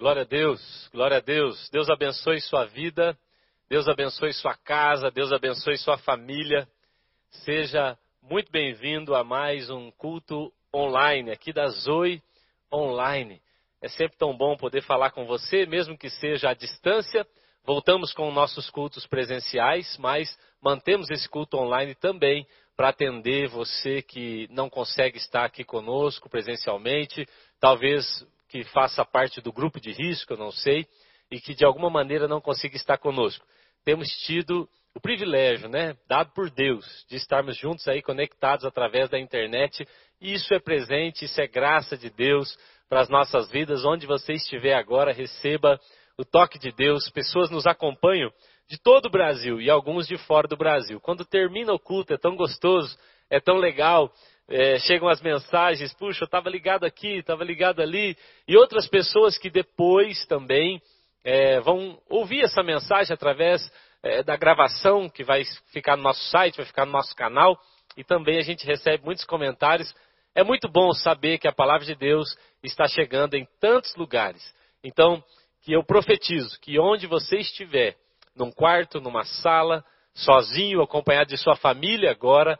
Glória a Deus, glória a Deus. Deus abençoe sua vida, Deus abençoe sua casa, Deus abençoe sua família. Seja muito bem-vindo a mais um culto online aqui da Zoe Online. É sempre tão bom poder falar com você, mesmo que seja à distância. Voltamos com nossos cultos presenciais, mas mantemos esse culto online também para atender você que não consegue estar aqui conosco presencialmente, talvez que faça parte do grupo de risco, eu não sei, e que de alguma maneira não consiga estar conosco. Temos tido o privilégio, né, dado por Deus, de estarmos juntos aí conectados através da internet. Isso é presente, isso é graça de Deus para as nossas vidas. Onde você estiver agora, receba o toque de Deus. Pessoas nos acompanham de todo o Brasil e alguns de fora do Brasil. Quando termina o culto, é tão gostoso, é tão legal é, chegam as mensagens, puxa, eu estava ligado aqui, estava ligado ali, e outras pessoas que depois também é, vão ouvir essa mensagem através é, da gravação que vai ficar no nosso site, vai ficar no nosso canal, e também a gente recebe muitos comentários. É muito bom saber que a palavra de Deus está chegando em tantos lugares. Então, que eu profetizo que onde você estiver, num quarto, numa sala, sozinho, acompanhado de sua família agora,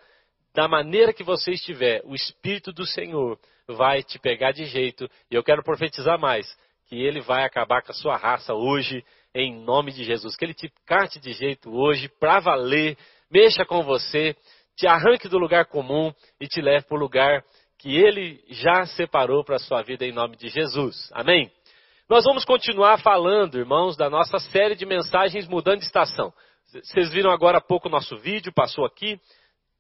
da maneira que você estiver, o Espírito do Senhor vai te pegar de jeito. E eu quero profetizar mais, que ele vai acabar com a sua raça hoje, em nome de Jesus. Que ele te carte de jeito hoje, para valer, mexa com você, te arranque do lugar comum e te leve para o lugar que ele já separou para a sua vida em nome de Jesus. Amém? Nós vamos continuar falando, irmãos, da nossa série de mensagens mudando de estação. Vocês viram agora há pouco o nosso vídeo, passou aqui.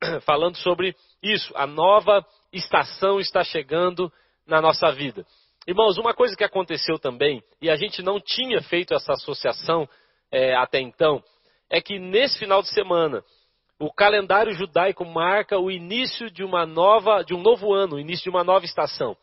falando sobre isso. A nova estação está chegando na nossa vida. Irmãos, uma coisa que aconteceu também, e a gente não tinha feito essa associação é, até então, é que nesse final de semana, o calendário judaico marca o início de uma nova, de um novo ano, o início de uma nova estação.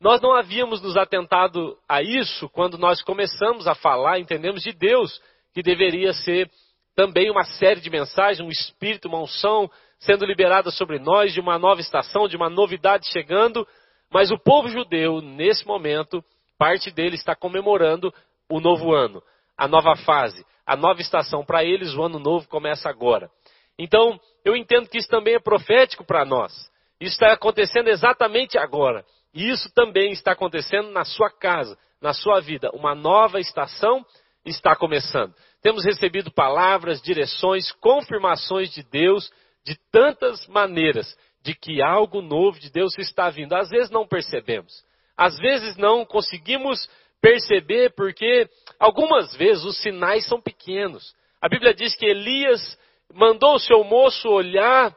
Nós não havíamos nos atentado a isso quando nós começamos a falar, entendemos de Deus, que deveria ser também uma série de mensagens, um espírito, uma unção, sendo liberada sobre nós, de uma nova estação, de uma novidade chegando, mas o povo judeu, nesse momento, parte dele está comemorando o novo ano, a nova fase, a nova estação. Para eles, o ano novo começa agora. Então, eu entendo que isso também é profético para nós. Isso está acontecendo exatamente agora. E isso também está acontecendo na sua casa, na sua vida. Uma nova estação está começando. Temos recebido palavras, direções, confirmações de Deus de tantas maneiras de que algo novo de Deus está vindo. Às vezes não percebemos. Às vezes não conseguimos perceber porque algumas vezes os sinais são pequenos. A Bíblia diz que Elias mandou o seu moço olhar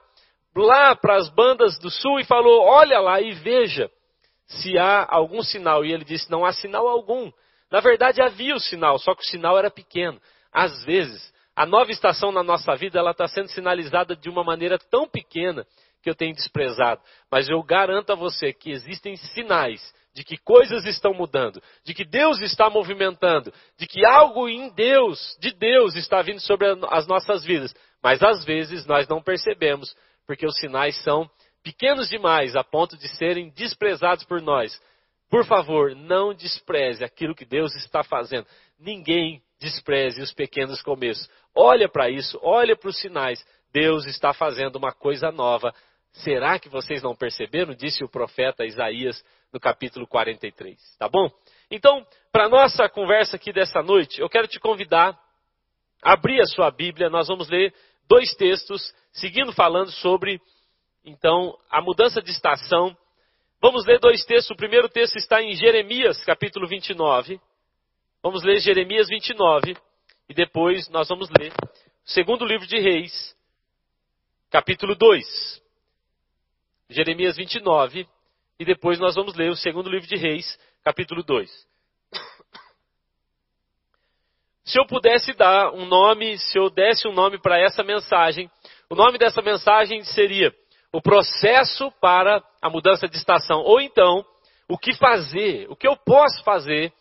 lá para as bandas do sul e falou: Olha lá e veja se há algum sinal. E ele disse: Não há sinal algum. Na verdade havia o sinal, só que o sinal era pequeno. Às vezes a nova estação na nossa vida ela está sendo sinalizada de uma maneira tão pequena que eu tenho desprezado. Mas eu garanto a você que existem sinais de que coisas estão mudando, de que Deus está movimentando, de que algo em Deus, de Deus, está vindo sobre as nossas vidas. Mas às vezes nós não percebemos, porque os sinais são pequenos demais a ponto de serem desprezados por nós. Por favor, não despreze aquilo que Deus está fazendo. Ninguém despreze os pequenos começos. Olha para isso, olha para os sinais. Deus está fazendo uma coisa nova. Será que vocês não perceberam? Disse o profeta Isaías no capítulo 43. Tá bom? Então, para nossa conversa aqui dessa noite, eu quero te convidar a abrir a sua Bíblia. Nós vamos ler dois textos, seguindo falando sobre, então, a mudança de estação. Vamos ler dois textos. O primeiro texto está em Jeremias, capítulo 29. Vamos ler Jeremias 29 e depois nós vamos ler o segundo livro de Reis, capítulo 2. Jeremias 29 e depois nós vamos ler o segundo livro de Reis, capítulo 2. Se eu pudesse dar um nome, se eu desse um nome para essa mensagem, o nome dessa mensagem seria o processo para a mudança de estação. Ou então, o que fazer, o que eu posso fazer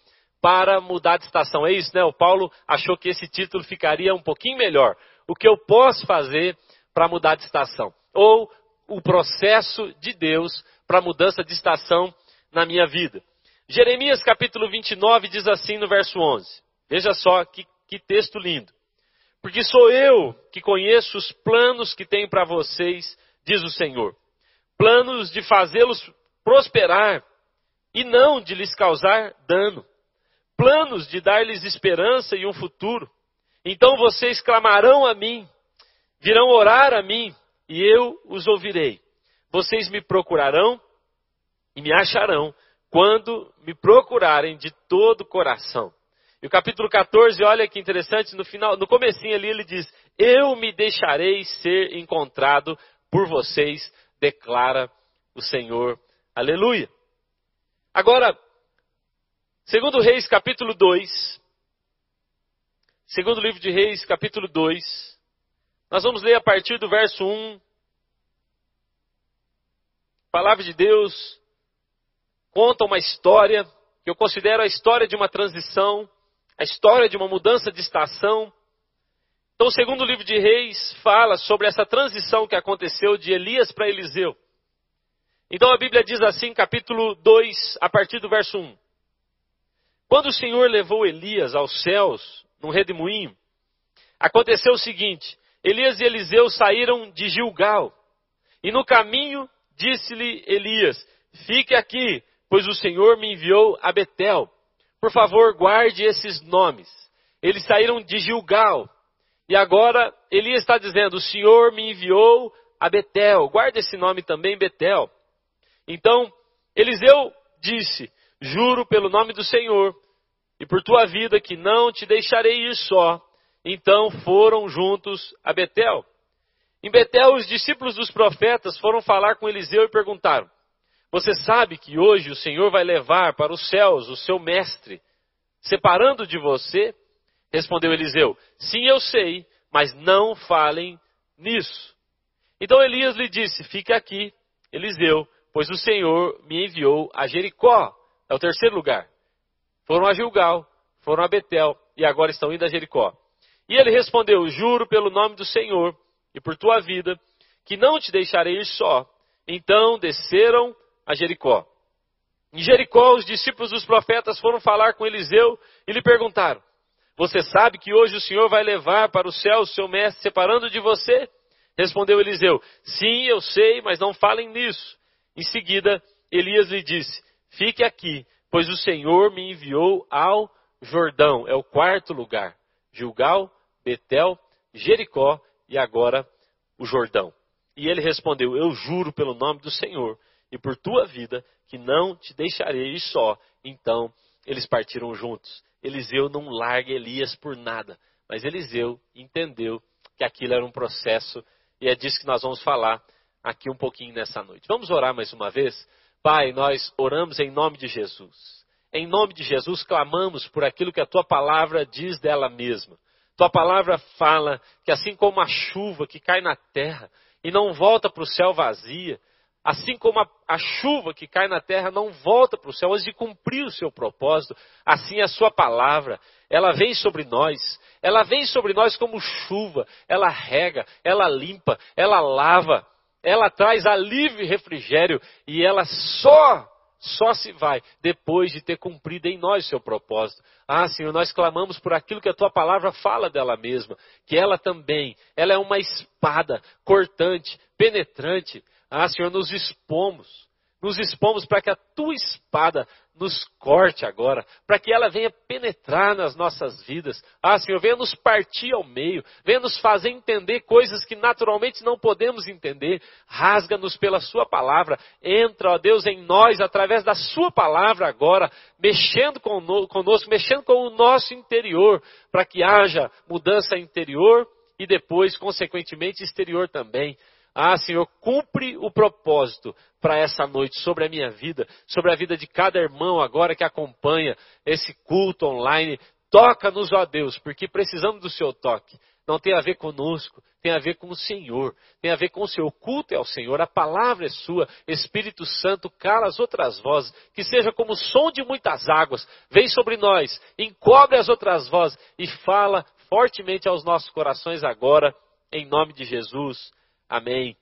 para mudar de estação. É isso, né? O Paulo achou que esse título ficaria um pouquinho melhor. O que eu posso fazer para mudar de estação? Ou o processo de Deus para mudança de estação na minha vida. Jeremias capítulo 29 diz assim no verso 11. Veja só que, que texto lindo. Porque sou eu que conheço os planos que tenho para vocês, diz o Senhor. Planos de fazê-los prosperar e não de lhes causar dano. Planos de dar-lhes esperança e um futuro. Então vocês clamarão a mim, virão orar a mim, e eu os ouvirei. Vocês me procurarão e me acharão quando me procurarem de todo o coração. E o capítulo 14, olha que interessante, no final, no comecinho ali ele diz: "Eu me deixarei ser encontrado por vocês", declara o Senhor. Aleluia. Agora, segundo Reis capítulo 2, segundo livro de Reis capítulo 2, nós vamos ler a partir do verso 1. A palavra de Deus conta uma história que eu considero a história de uma transição, a história de uma mudança de estação. Então, o segundo livro de Reis fala sobre essa transição que aconteceu de Elias para Eliseu. Então a Bíblia diz assim, capítulo 2, a partir do verso 1. Quando o Senhor levou Elias aos céus, num redemoinho, aconteceu o seguinte: Elias e Eliseu saíram de Gilgal. E no caminho disse-lhe Elias: Fique aqui, pois o Senhor me enviou a Betel. Por favor, guarde esses nomes. Eles saíram de Gilgal. E agora Elias está dizendo: O Senhor me enviou a Betel. Guarde esse nome também, Betel. Então, Eliseu disse: Juro pelo nome do Senhor e por tua vida que não te deixarei ir só. Então foram juntos a Betel. Em Betel, os discípulos dos profetas foram falar com Eliseu e perguntaram: Você sabe que hoje o Senhor vai levar para os céus o seu mestre, separando de você? Respondeu Eliseu: Sim, eu sei, mas não falem nisso. Então Elias lhe disse: Fique aqui, Eliseu, pois o Senhor me enviou a Jericó. É o terceiro lugar. Foram a Gilgal, foram a Betel e agora estão indo a Jericó. E ele respondeu: Juro pelo nome do Senhor e por tua vida, que não te deixarei ir só. Então desceram a Jericó. Em Jericó, os discípulos dos profetas foram falar com Eliseu e lhe perguntaram: Você sabe que hoje o Senhor vai levar para o céu o seu mestre separando de você? Respondeu Eliseu: Sim, eu sei, mas não falem nisso. Em seguida, Elias lhe disse: Fique aqui, pois o Senhor me enviou ao Jordão. É o quarto lugar. Gilgal, Betel, Jericó e agora o Jordão. E ele respondeu: Eu juro pelo nome do Senhor e por tua vida que não te deixarei só. Então eles partiram juntos. Eliseu não larga Elias por nada, mas Eliseu entendeu que aquilo era um processo e é disso que nós vamos falar aqui um pouquinho nessa noite. Vamos orar mais uma vez? Pai, nós oramos em nome de Jesus. Em nome de Jesus, clamamos por aquilo que a tua palavra diz dela mesma. Tua palavra fala que assim como a chuva que cai na terra e não volta para o céu vazia, assim como a, a, chuva que cai na terra não volta para o céu antes de cumprir o seu propósito, assim a sua palavra, ela vem sobre nós, ela vem sobre nós como chuva, ela rega, ela limpa, ela lava, ela traz alívio e refrigério e ela só, só se vai depois de ter cumprido em nós seu propósito. Ah, Senhor, nós clamamos por aquilo que a tua palavra fala dela mesma, que ela também, ela é uma espada cortante, penetrante. Ah, Senhor, nos expomos, nos expomos para que a tua espada nos corte agora, para que ela venha penetrar nas nossas vidas. Ah, Senhor, venha nos partir ao meio, venha nos fazer entender coisas que naturalmente não podemos entender. Rasga-nos pela Sua palavra. Entra, ó Deus, em nós através da Sua palavra agora, mexendo conosco, mexendo com o nosso interior, para que haja mudança interior e depois, consequentemente, exterior também. Ah, Senhor, cumpre o propósito para essa noite sobre a minha vida, sobre a vida de cada irmão agora que acompanha esse culto online. Toca-nos, ó Deus, porque precisamos do seu toque. Não tem a ver conosco, tem a ver com o Senhor, tem a ver com o seu culto é ao Senhor, a palavra é sua, Espírito Santo, cala as outras vozes, que seja como o som de muitas águas, vem sobre nós, encobre as outras vozes e fala fortemente aos nossos corações agora, em nome de Jesus. Amém.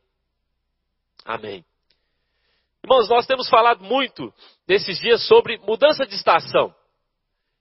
Amém. Irmãos, nós temos falado muito nesses dias sobre mudança de estação.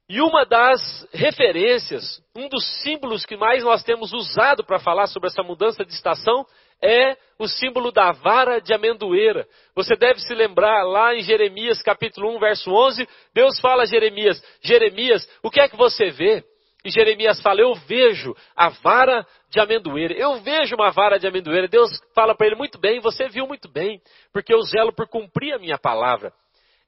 E uma das referências, um dos símbolos que mais nós temos usado para falar sobre essa mudança de estação é o símbolo da vara de amendoeira. Você deve se lembrar lá em Jeremias capítulo 1, verso 11, Deus fala a Jeremias: Jeremias, o que é que você vê? E Jeremias fala: Eu vejo a vara de amendoeira. Eu vejo uma vara de amendoeira. Deus fala para ele: Muito bem, você viu muito bem, porque eu zelo por cumprir a minha palavra.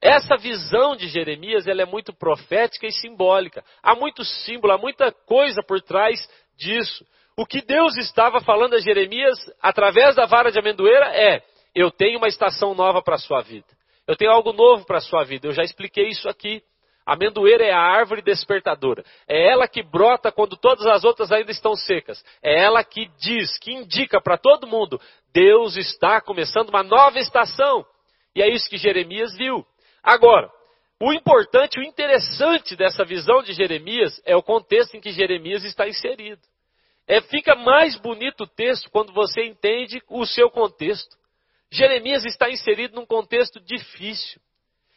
Essa visão de Jeremias ela é muito profética e simbólica. Há muito símbolo, há muita coisa por trás disso. O que Deus estava falando a Jeremias através da vara de amendoeira é: Eu tenho uma estação nova para a sua vida. Eu tenho algo novo para a sua vida. Eu já expliquei isso aqui. Amendoeira é a árvore despertadora. É ela que brota quando todas as outras ainda estão secas. É ela que diz, que indica para todo mundo: Deus está começando uma nova estação. E é isso que Jeremias viu. Agora, o importante, o interessante dessa visão de Jeremias é o contexto em que Jeremias está inserido. É, fica mais bonito o texto quando você entende o seu contexto. Jeremias está inserido num contexto difícil.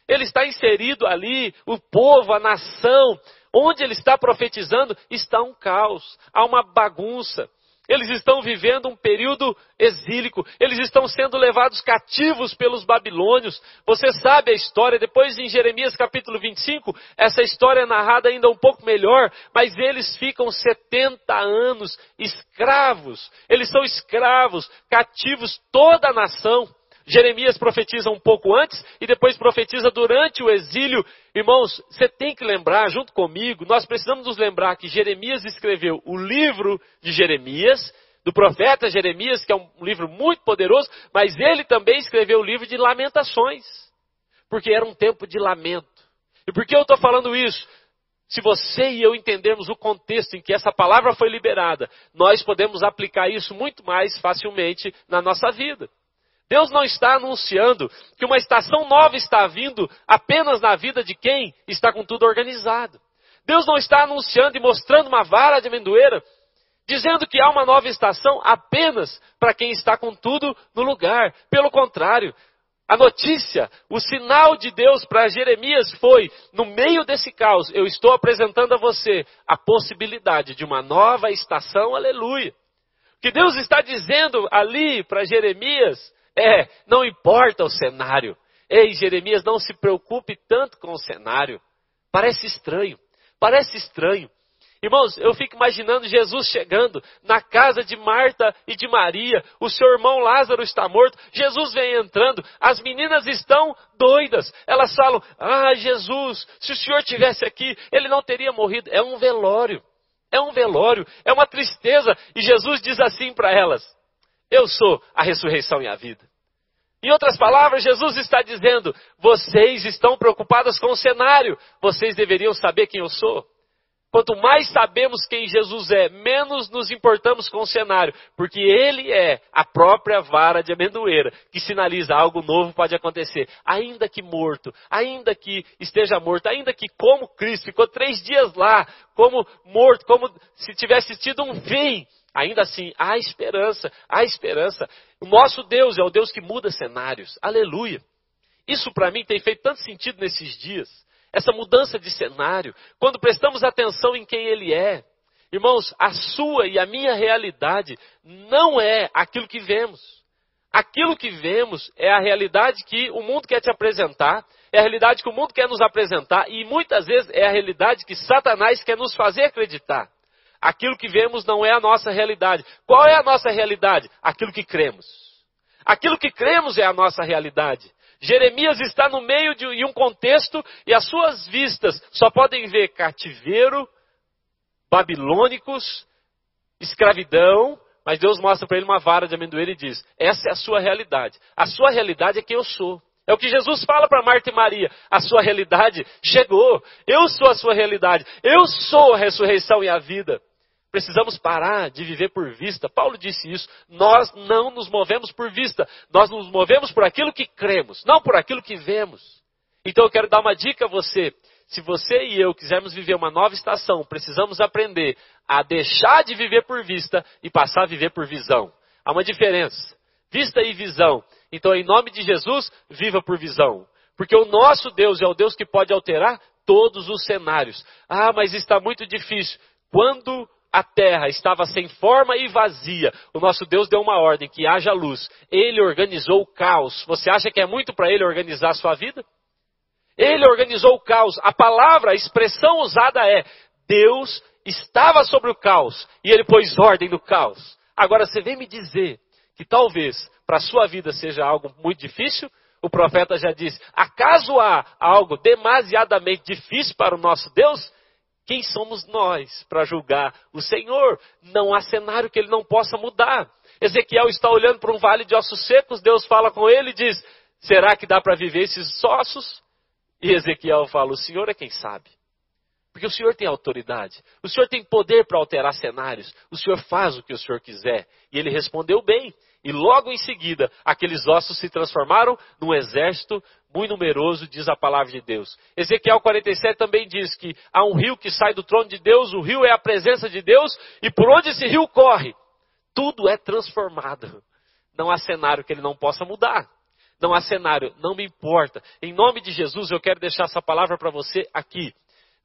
Ele está inserido ali, o povo, a nação, onde ele está profetizando, está um caos, há uma bagunça. Eles estão vivendo um período exílico, eles estão sendo levados cativos pelos babilônios. Você sabe a história, depois em Jeremias capítulo 25, essa história é narrada ainda um pouco melhor, mas eles ficam 70 anos escravos. Eles são escravos, cativos, toda a nação. Jeremias profetiza um pouco antes e depois profetiza durante o exílio. Irmãos, você tem que lembrar, junto comigo, nós precisamos nos lembrar que Jeremias escreveu o livro de Jeremias, do profeta Jeremias, que é um livro muito poderoso, mas ele também escreveu o livro de Lamentações, porque era um tempo de lamento. E por que eu estou falando isso? Se você e eu entendermos o contexto em que essa palavra foi liberada, nós podemos aplicar isso muito mais facilmente na nossa vida. Deus não está anunciando que uma estação nova está vindo apenas na vida de quem está com tudo organizado. Deus não está anunciando e mostrando uma vara de amendoeira, dizendo que há uma nova estação apenas para quem está com tudo no lugar. Pelo contrário, a notícia, o sinal de Deus para Jeremias foi: no meio desse caos, eu estou apresentando a você a possibilidade de uma nova estação, aleluia. O que Deus está dizendo ali para Jeremias é, não importa o cenário. Ei, Jeremias, não se preocupe tanto com o cenário. Parece estranho, parece estranho. Irmãos, eu fico imaginando Jesus chegando na casa de Marta e de Maria. O seu irmão Lázaro está morto. Jesus vem entrando. As meninas estão doidas. Elas falam: Ah, Jesus, se o senhor tivesse aqui, ele não teria morrido. É um velório. É um velório. É uma tristeza. E Jesus diz assim para elas: eu sou a ressurreição e a vida. Em outras palavras, Jesus está dizendo: vocês estão preocupadas com o cenário, vocês deveriam saber quem eu sou. Quanto mais sabemos quem Jesus é, menos nos importamos com o cenário, porque ele é a própria vara de amendoeira, que sinaliza algo novo pode acontecer. Ainda que morto, ainda que esteja morto, ainda que como Cristo ficou três dias lá, como morto, como se tivesse tido um fim, Ainda assim, há esperança, há esperança. O nosso Deus é o Deus que muda cenários. Aleluia. Isso para mim tem feito tanto sentido nesses dias. Essa mudança de cenário, quando prestamos atenção em quem Ele é. Irmãos, a sua e a minha realidade não é aquilo que vemos. Aquilo que vemos é a realidade que o mundo quer te apresentar, é a realidade que o mundo quer nos apresentar e muitas vezes é a realidade que Satanás quer nos fazer acreditar. Aquilo que vemos não é a nossa realidade. Qual é a nossa realidade? Aquilo que cremos. Aquilo que cremos é a nossa realidade. Jeremias está no meio de um contexto e as suas vistas só podem ver cativeiro, babilônicos, escravidão, mas Deus mostra para ele uma vara de amendoeira e diz: essa é a sua realidade. A sua realidade é quem eu sou. É o que Jesus fala para Marta e Maria. A sua realidade chegou. Eu sou a sua realidade. Eu sou a ressurreição e a vida. Precisamos parar de viver por vista. Paulo disse isso. Nós não nos movemos por vista. Nós nos movemos por aquilo que cremos, não por aquilo que vemos. Então eu quero dar uma dica a você. Se você e eu quisermos viver uma nova estação, precisamos aprender a deixar de viver por vista e passar a viver por visão. Há uma diferença. vista e visão. Então, em nome de Jesus, viva por visão. Porque o nosso Deus é o Deus que pode alterar todos os cenários. Ah, mas está muito difícil. Quando a terra estava sem forma e vazia, o nosso Deus deu uma ordem que haja luz. Ele organizou o caos. Você acha que é muito para ele organizar a sua vida? Ele organizou o caos. A palavra, a expressão usada é: Deus estava sobre o caos e ele pôs ordem no caos. Agora você vem me dizer que talvez para a sua vida seja algo muito difícil? O profeta já disse: acaso há algo demasiadamente difícil para o nosso Deus? Quem somos nós para julgar o Senhor? Não há cenário que ele não possa mudar. Ezequiel está olhando para um vale de ossos secos, Deus fala com ele e diz: Será que dá para viver esses ossos? E Ezequiel fala: O Senhor é quem sabe. Porque o Senhor tem autoridade. O Senhor tem poder para alterar cenários. O Senhor faz o que o Senhor quiser. E ele respondeu bem. E logo em seguida, aqueles ossos se transformaram num exército muito numeroso, diz a palavra de Deus. Ezequiel 47 também diz que há um rio que sai do trono de Deus, o rio é a presença de Deus, e por onde esse rio corre, tudo é transformado. Não há cenário que ele não possa mudar. Não há cenário, não me importa. Em nome de Jesus, eu quero deixar essa palavra para você aqui.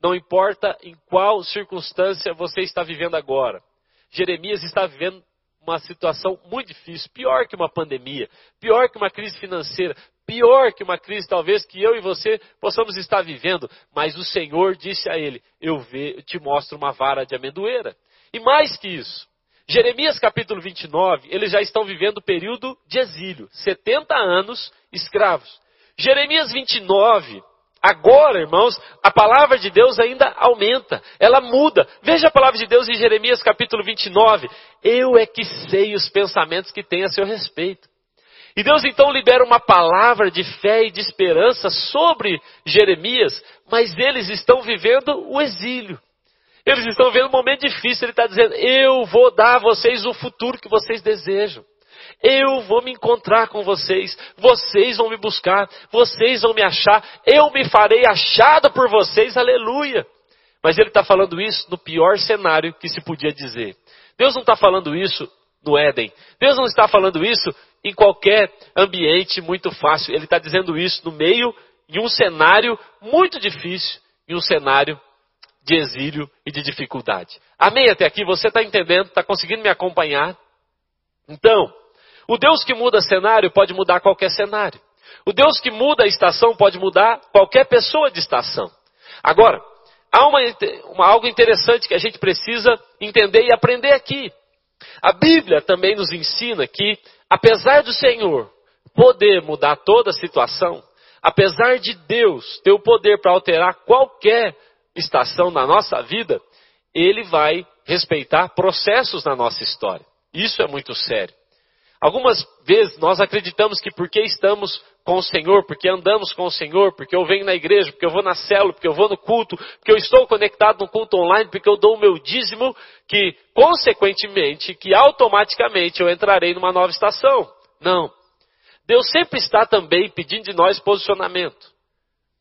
Não importa em qual circunstância você está vivendo agora. Jeremias está vivendo uma situação muito difícil, pior que uma pandemia, pior que uma crise financeira, pior que uma crise talvez que eu e você possamos estar vivendo, mas o Senhor disse a ele: Eu, te mostro uma vara de amendoeira. E mais que isso, Jeremias capítulo 29, eles já estão vivendo o período de exílio, 70 anos escravos. Jeremias 29, Agora, irmãos, a palavra de Deus ainda aumenta, ela muda. Veja a palavra de Deus em Jeremias capítulo 29. Eu é que sei os pensamentos que tem a seu respeito. E Deus então libera uma palavra de fé e de esperança sobre Jeremias, mas eles estão vivendo o exílio. Eles estão vivendo um momento difícil. Ele está dizendo: Eu vou dar a vocês o futuro que vocês desejam. Eu vou me encontrar com vocês, vocês vão me buscar, vocês vão me achar, eu me farei achado por vocês, aleluia. Mas ele está falando isso no pior cenário que se podia dizer. Deus não está falando isso no Éden. Deus não está falando isso em qualquer ambiente muito fácil. Ele está dizendo isso no meio, em um cenário muito difícil, em um cenário de exílio e de dificuldade. Amém até aqui? Você está entendendo? Está conseguindo me acompanhar? Então, o Deus que muda cenário pode mudar qualquer cenário. O Deus que muda a estação pode mudar qualquer pessoa de estação. Agora, há uma, uma, algo interessante que a gente precisa entender e aprender aqui. A Bíblia também nos ensina que, apesar do Senhor poder mudar toda a situação, apesar de Deus ter o poder para alterar qualquer estação na nossa vida, Ele vai respeitar processos na nossa história. Isso é muito sério. Algumas vezes nós acreditamos que porque estamos com o Senhor, porque andamos com o Senhor, porque eu venho na igreja, porque eu vou na célula, porque eu vou no culto, porque eu estou conectado no culto online, porque eu dou o meu dízimo, que consequentemente, que automaticamente eu entrarei numa nova estação. Não. Deus sempre está também pedindo de nós posicionamento.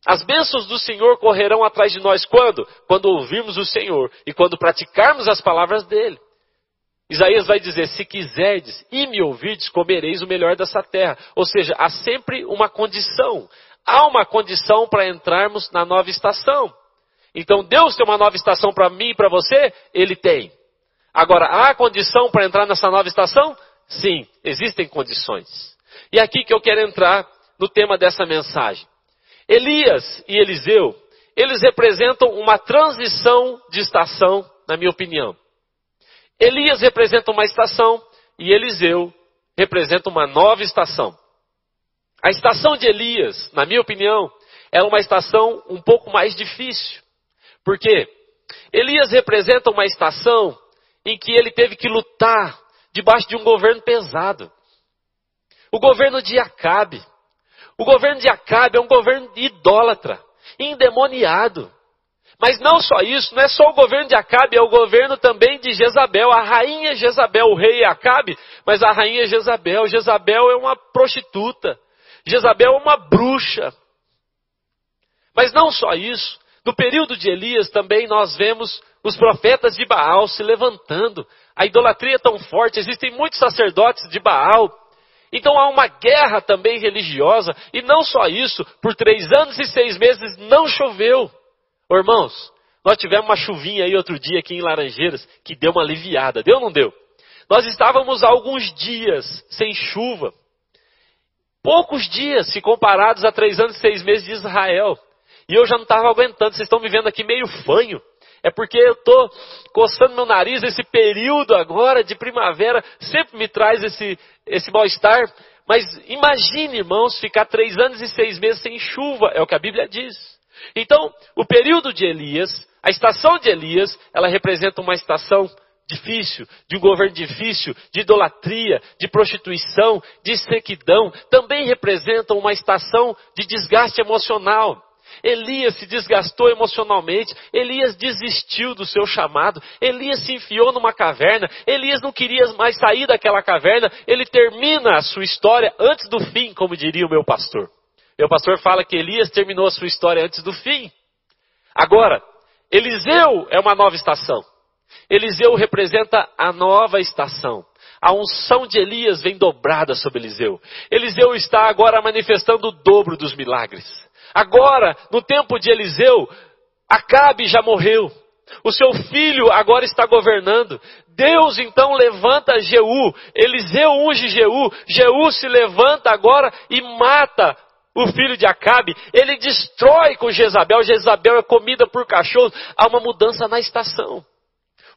As bênçãos do Senhor correrão atrás de nós quando? Quando ouvirmos o Senhor e quando praticarmos as palavras dele. Isaías vai dizer: Se quiserdes e me ouvirdes, comereis o melhor dessa terra. Ou seja, há sempre uma condição. Há uma condição para entrarmos na nova estação. Então, Deus tem uma nova estação para mim e para você? Ele tem. Agora, há condição para entrar nessa nova estação? Sim, existem condições. E é aqui que eu quero entrar no tema dessa mensagem. Elias e Eliseu, eles representam uma transição de estação, na minha opinião. Elias representa uma estação e Eliseu representa uma nova estação. A estação de Elias, na minha opinião, é uma estação um pouco mais difícil. Por quê? Elias representa uma estação em que ele teve que lutar debaixo de um governo pesado. O governo de Acabe. O governo de Acabe é um governo idólatra, endemoniado. Mas não só isso, não é só o governo de Acabe, é o governo também de Jezabel, a rainha Jezabel, o rei Acabe, mas a rainha Jezabel. Jezabel é uma prostituta, Jezabel é uma bruxa. Mas não só isso, no período de Elias também nós vemos os profetas de Baal se levantando. A idolatria é tão forte, existem muitos sacerdotes de Baal. Então há uma guerra também religiosa, e não só isso, por três anos e seis meses não choveu. Ô, irmãos, nós tivemos uma chuvinha aí outro dia aqui em Laranjeiras, que deu uma aliviada, deu ou não deu? Nós estávamos alguns dias sem chuva. Poucos dias, se comparados a três anos e seis meses de Israel. E eu já não estava aguentando, vocês estão me vendo aqui meio fanho. É porque eu estou coçando meu nariz, esse período agora de primavera sempre me traz esse, esse mal-estar. Mas imagine, irmãos, ficar três anos e seis meses sem chuva, é o que a Bíblia diz. Então, o período de Elias, a estação de Elias, ela representa uma estação difícil, de um governo difícil, de idolatria, de prostituição, de sequidão, também representa uma estação de desgaste emocional. Elias se desgastou emocionalmente, Elias desistiu do seu chamado, Elias se enfiou numa caverna, Elias não queria mais sair daquela caverna, ele termina a sua história antes do fim, como diria o meu pastor. Meu pastor fala que Elias terminou a sua história antes do fim. Agora, Eliseu é uma nova estação. Eliseu representa a nova estação. A unção de Elias vem dobrada sobre Eliseu. Eliseu está agora manifestando o dobro dos milagres. Agora, no tempo de Eliseu, Acabe já morreu. O seu filho agora está governando. Deus então levanta Jeú. Eliseu unge Jeú. Jeú se levanta agora e mata o filho de Acabe. Ele destrói com Jezabel. Jezabel é comida por cachorros. Há uma mudança na estação.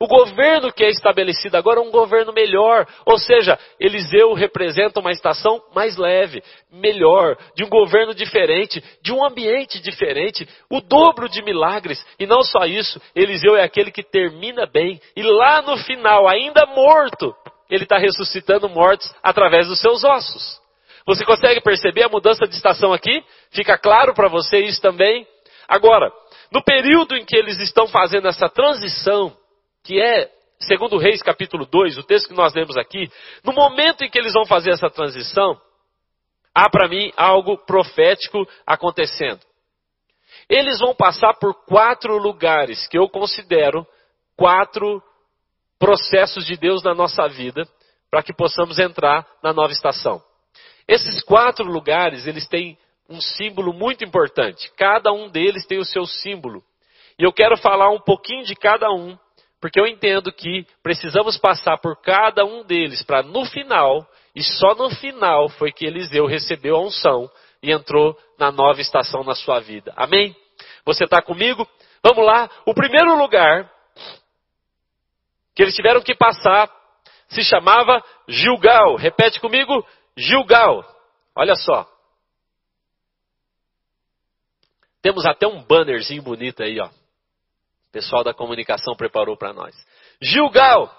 O governo que é estabelecido agora é um governo melhor, ou seja, Eliseu representa uma estação mais leve, melhor, de um governo diferente, de um ambiente diferente, o dobro de milagres. E não só isso, Eliseu é aquele que termina bem, e lá no final, ainda morto, ele está ressuscitando mortos através dos seus ossos. Você consegue perceber a mudança de estação aqui? Fica claro para você isso também? Agora, no período em que eles estão fazendo essa transição, que é, segundo Reis capítulo 2, o texto que nós lemos aqui, no momento em que eles vão fazer essa transição, há para mim algo profético acontecendo. Eles vão passar por quatro lugares que eu considero quatro processos de Deus na nossa vida para que possamos entrar na nova estação. Esses quatro lugares, eles têm um símbolo muito importante. Cada um deles tem o seu símbolo. E eu quero falar um pouquinho de cada um porque eu entendo que precisamos passar por cada um deles para no final, e só no final foi que Eliseu recebeu a unção e entrou na nova estação na sua vida. Amém? Você está comigo? Vamos lá. O primeiro lugar que eles tiveram que passar se chamava Gilgal. Repete comigo: Gilgal. Olha só. Temos até um bannerzinho bonito aí, ó. O pessoal da comunicação preparou para nós. Gilgal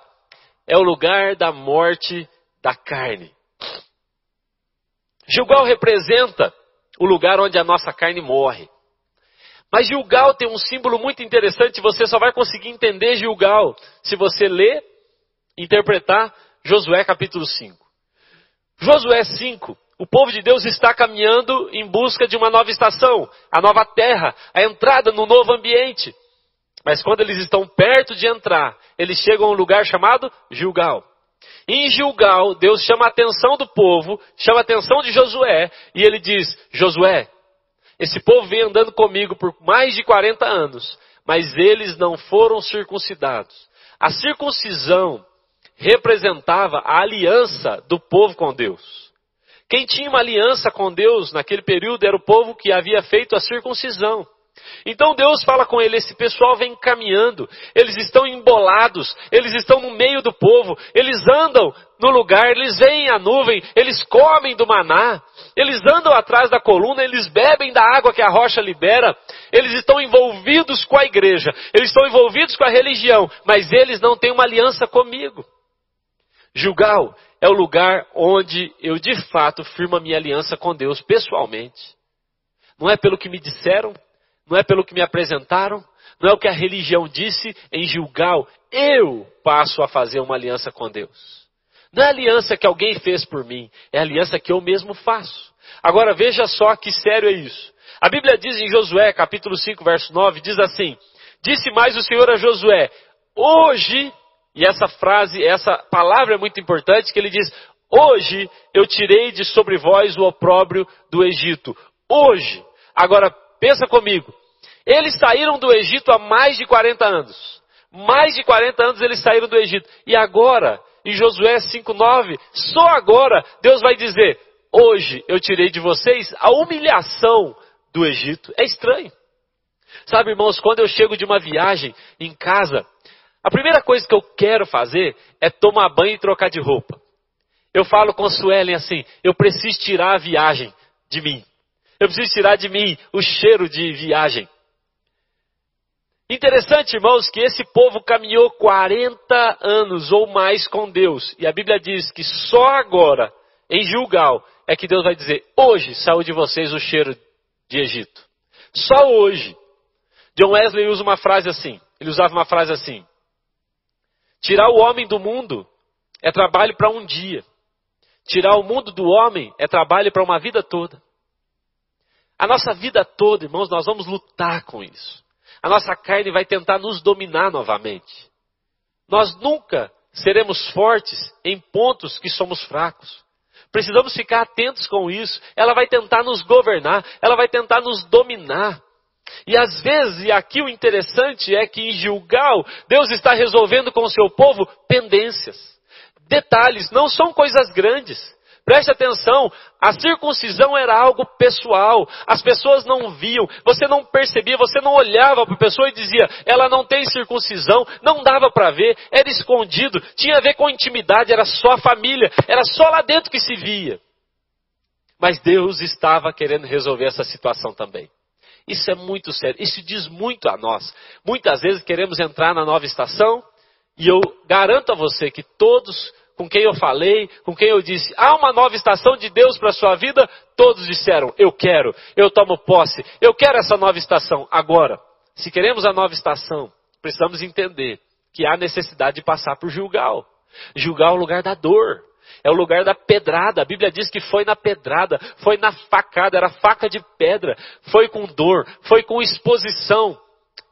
é o lugar da morte da carne. Gilgal representa o lugar onde a nossa carne morre. Mas Gilgal tem um símbolo muito interessante, você só vai conseguir entender Gilgal se você ler, interpretar Josué capítulo 5. Josué 5, o povo de Deus está caminhando em busca de uma nova estação, a nova terra, a entrada no novo ambiente. Mas quando eles estão perto de entrar, eles chegam a um lugar chamado Gilgal. Em Gilgal, Deus chama a atenção do povo, chama a atenção de Josué, e ele diz: Josué, esse povo vem andando comigo por mais de 40 anos, mas eles não foram circuncidados. A circuncisão representava a aliança do povo com Deus. Quem tinha uma aliança com Deus naquele período era o povo que havia feito a circuncisão. Então Deus fala com ele: esse pessoal vem caminhando, eles estão embolados, eles estão no meio do povo, eles andam no lugar, eles veem a nuvem, eles comem do maná, eles andam atrás da coluna, eles bebem da água que a rocha libera, eles estão envolvidos com a igreja, eles estão envolvidos com a religião, mas eles não têm uma aliança comigo. Gilgal é o lugar onde eu de fato firmo a minha aliança com Deus pessoalmente. Não é pelo que me disseram, não é pelo que me apresentaram, não é o que a religião disse em Gilgal. Eu passo a fazer uma aliança com Deus. Não é aliança que alguém fez por mim, é aliança que eu mesmo faço. Agora veja só que sério é isso. A Bíblia diz em Josué, capítulo 5, verso 9, diz assim: Disse mais o Senhor a Josué: Hoje, e essa frase, essa palavra é muito importante, que ele diz: Hoje eu tirei de sobre vós o opróbrio do Egito. Hoje. Agora, pensa comigo. Eles saíram do Egito há mais de 40 anos. Mais de 40 anos eles saíram do Egito. E agora, em Josué 5,9, só agora Deus vai dizer: Hoje eu tirei de vocês a humilhação do Egito. É estranho. Sabe, irmãos, quando eu chego de uma viagem em casa, a primeira coisa que eu quero fazer é tomar banho e trocar de roupa. Eu falo com a Suelen assim: eu preciso tirar a viagem de mim. Eu preciso tirar de mim o cheiro de viagem. Interessante, irmãos, que esse povo caminhou 40 anos ou mais com Deus. E a Bíblia diz que só agora, em Gilgal, é que Deus vai dizer: hoje saiu de vocês o cheiro de Egito. Só hoje. John Wesley usa uma frase assim. Ele usava uma frase assim: Tirar o homem do mundo é trabalho para um dia. Tirar o mundo do homem é trabalho para uma vida toda. A nossa vida toda, irmãos, nós vamos lutar com isso. A nossa carne vai tentar nos dominar novamente. Nós nunca seremos fortes em pontos que somos fracos. Precisamos ficar atentos com isso. Ela vai tentar nos governar, ela vai tentar nos dominar. E às vezes, e aqui o interessante é que em Gilgal, Deus está resolvendo com o seu povo pendências. Detalhes, não são coisas grandes. Preste atenção, a circuncisão era algo pessoal, as pessoas não viam, você não percebia, você não olhava para a pessoa e dizia, ela não tem circuncisão, não dava para ver, era escondido, tinha a ver com intimidade, era só a família, era só lá dentro que se via. Mas Deus estava querendo resolver essa situação também. Isso é muito sério, isso diz muito a nós. Muitas vezes queremos entrar na nova estação, e eu garanto a você que todos com quem eu falei, com quem eu disse, há uma nova estação de Deus para a sua vida, todos disseram, eu quero, eu tomo posse, eu quero essa nova estação. Agora, se queremos a nova estação, precisamos entender que há necessidade de passar por Gilgal. Gilgal é o lugar da dor. É o lugar da pedrada. A Bíblia diz que foi na pedrada, foi na facada, era faca de pedra, foi com dor, foi com exposição.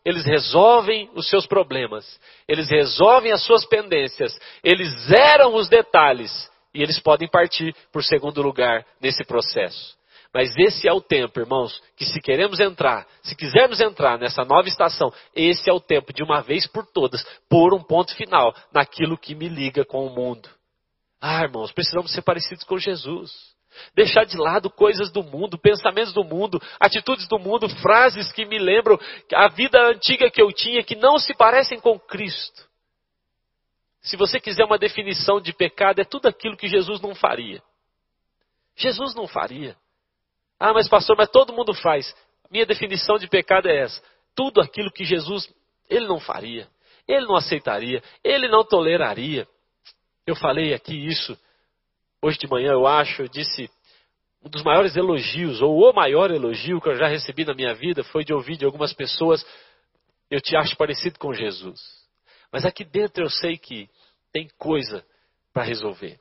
Eles resolvem os seus problemas, eles resolvem as suas pendências, eles zeram os detalhes e eles podem partir por segundo lugar nesse processo. Mas esse é o tempo, irmãos, que se queremos entrar, se quisermos entrar nessa nova estação, esse é o tempo de uma vez por todas pôr um ponto final naquilo que me liga com o mundo. Ah, irmãos, precisamos ser parecidos com Jesus. Deixar de lado coisas do mundo, pensamentos do mundo, atitudes do mundo, frases que me lembram a vida antiga que eu tinha que não se parecem com Cristo. Se você quiser uma definição de pecado, é tudo aquilo que Jesus não faria. Jesus não faria. Ah, mas pastor, mas todo mundo faz. Minha definição de pecado é essa. Tudo aquilo que Jesus, ele não faria. Ele não aceitaria. Ele não toleraria. Eu falei aqui isso hoje de manhã, eu acho, eu disse um dos maiores elogios, ou o maior elogio que eu já recebi na minha vida foi de ouvir de algumas pessoas, eu te acho parecido com Jesus. Mas aqui dentro eu sei que tem coisa para resolver.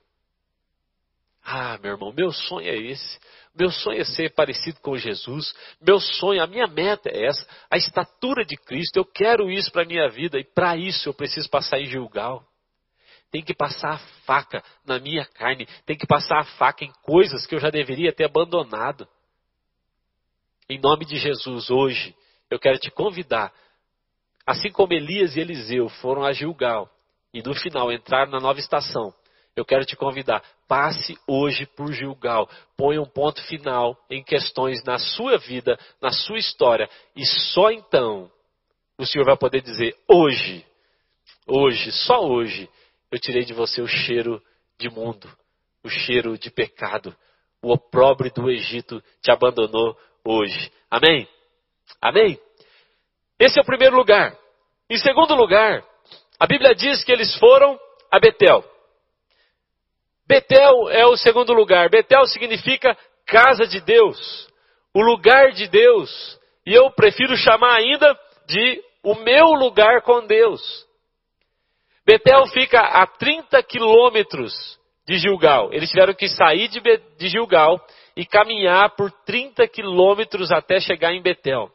Ah, meu irmão, meu sonho é esse. Meu sonho é ser parecido com Jesus. Meu sonho, a minha meta é essa, a estatura de Cristo. Eu quero isso para a minha vida e para isso eu preciso passar em Gilgal tem que passar a faca na minha carne, tem que passar a faca em coisas que eu já deveria ter abandonado. Em nome de Jesus, hoje, eu quero te convidar, assim como Elias e Eliseu foram a Gilgal e no final entraram na nova estação, eu quero te convidar, passe hoje por Gilgal, ponha um ponto final em questões na sua vida, na sua história, e só então o Senhor vai poder dizer: hoje, hoje, só hoje, eu tirei de você o cheiro de mundo, o cheiro de pecado. O opróbrio do Egito te abandonou hoje. Amém? Amém? Esse é o primeiro lugar. Em segundo lugar, a Bíblia diz que eles foram a Betel. Betel é o segundo lugar. Betel significa casa de Deus, o lugar de Deus. E eu prefiro chamar ainda de o meu lugar com Deus. Betel fica a 30 quilômetros de Gilgal. Eles tiveram que sair de, de Gilgal e caminhar por 30 quilômetros até chegar em Betel.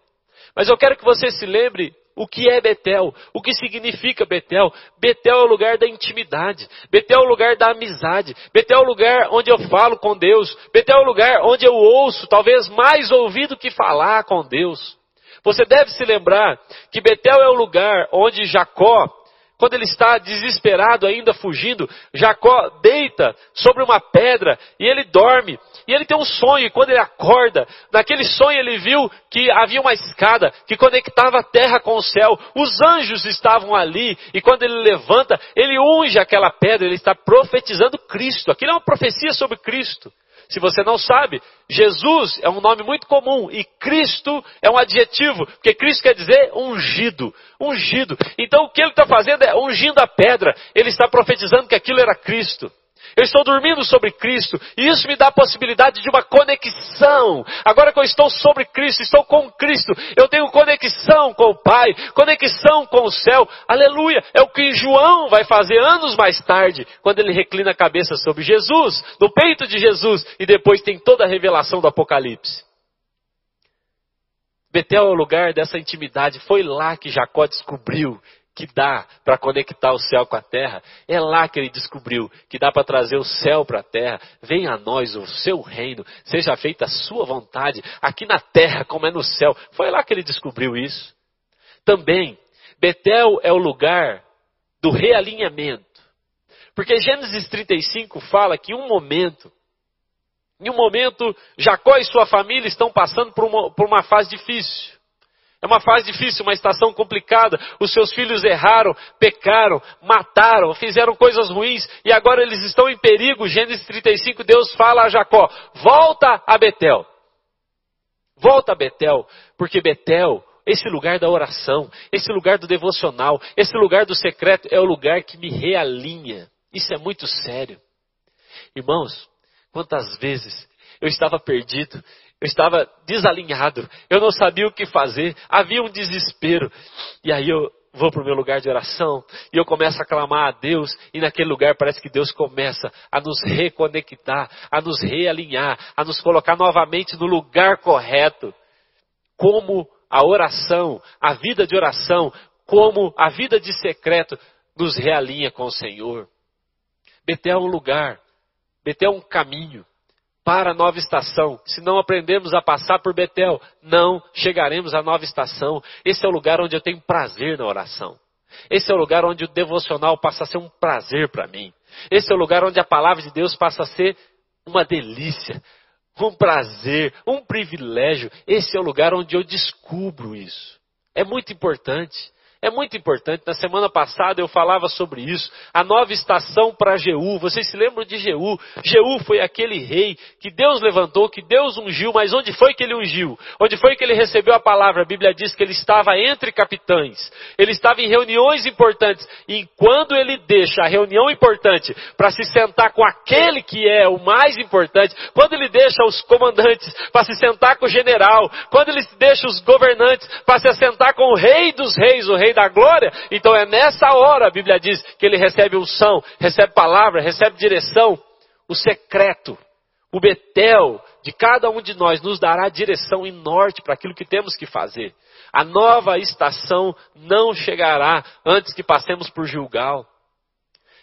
Mas eu quero que você se lembre o que é Betel, o que significa Betel. Betel é o lugar da intimidade, Betel é o lugar da amizade, Betel é o lugar onde eu falo com Deus, Betel é o lugar onde eu ouço, talvez mais ouvido que falar com Deus. Você deve se lembrar que Betel é o lugar onde Jacó quando ele está desesperado ainda fugindo, Jacó deita sobre uma pedra e ele dorme. E ele tem um sonho, e quando ele acorda, naquele sonho ele viu que havia uma escada que conectava a terra com o céu. Os anjos estavam ali, e quando ele levanta, ele unge aquela pedra, ele está profetizando Cristo. Aquilo é uma profecia sobre Cristo. Se você não sabe, Jesus é um nome muito comum e Cristo é um adjetivo, porque Cristo quer dizer ungido, ungido. Então o que ele está fazendo é ungindo a pedra, ele está profetizando que aquilo era Cristo. Eu estou dormindo sobre Cristo e isso me dá a possibilidade de uma conexão. Agora que eu estou sobre Cristo, estou com Cristo, eu tenho conexão com o Pai, conexão com o céu. Aleluia! É o que João vai fazer anos mais tarde, quando ele reclina a cabeça sobre Jesus, no peito de Jesus, e depois tem toda a revelação do Apocalipse. Betel é o lugar dessa intimidade. Foi lá que Jacó descobriu que dá para conectar o céu com a terra. É lá que ele descobriu que dá para trazer o céu para a terra. Venha a nós o seu reino, seja feita a sua vontade, aqui na terra como é no céu. Foi lá que ele descobriu isso. Também, Betel é o lugar do realinhamento. Porque Gênesis 35 fala que em um momento, em um momento, Jacó e sua família estão passando por uma, por uma fase difícil. É uma fase difícil, uma estação complicada. Os seus filhos erraram, pecaram, mataram, fizeram coisas ruins e agora eles estão em perigo. Gênesis 35, Deus fala a Jacó: volta a Betel. Volta a Betel, porque Betel, esse lugar da oração, esse lugar do devocional, esse lugar do secreto é o lugar que me realinha. Isso é muito sério. Irmãos, quantas vezes eu estava perdido eu estava desalinhado, eu não sabia o que fazer, havia um desespero. E aí eu vou para o meu lugar de oração e eu começo a clamar a Deus, e naquele lugar parece que Deus começa a nos reconectar, a nos realinhar, a nos colocar novamente no lugar correto. Como a oração, a vida de oração, como a vida de secreto nos realinha com o Senhor. Betel é um lugar, Betel é um caminho para a nova estação. Se não aprendemos a passar por Betel, não chegaremos à nova estação. Esse é o lugar onde eu tenho prazer na oração. Esse é o lugar onde o devocional passa a ser um prazer para mim. Esse é o lugar onde a palavra de Deus passa a ser uma delícia, um prazer, um privilégio. Esse é o lugar onde eu descubro isso. É muito importante. É muito importante. Na semana passada eu falava sobre isso. A nova estação para Jeú. Vocês se lembram de Jeú? Jeú foi aquele rei que Deus levantou, que Deus ungiu. Mas onde foi que ele ungiu? Onde foi que ele recebeu a palavra? A Bíblia diz que ele estava entre capitães. Ele estava em reuniões importantes. E quando ele deixa a reunião importante para se sentar com aquele que é o mais importante, quando ele deixa os comandantes para se sentar com o general, quando ele deixa os governantes para se sentar com o rei dos reis, o rei da glória. Então é nessa hora, a Bíblia diz, que ele recebe unção, recebe palavra, recebe direção. O secreto, o Betel de cada um de nós nos dará direção e norte para aquilo que temos que fazer. A nova estação não chegará antes que passemos por Gilgal,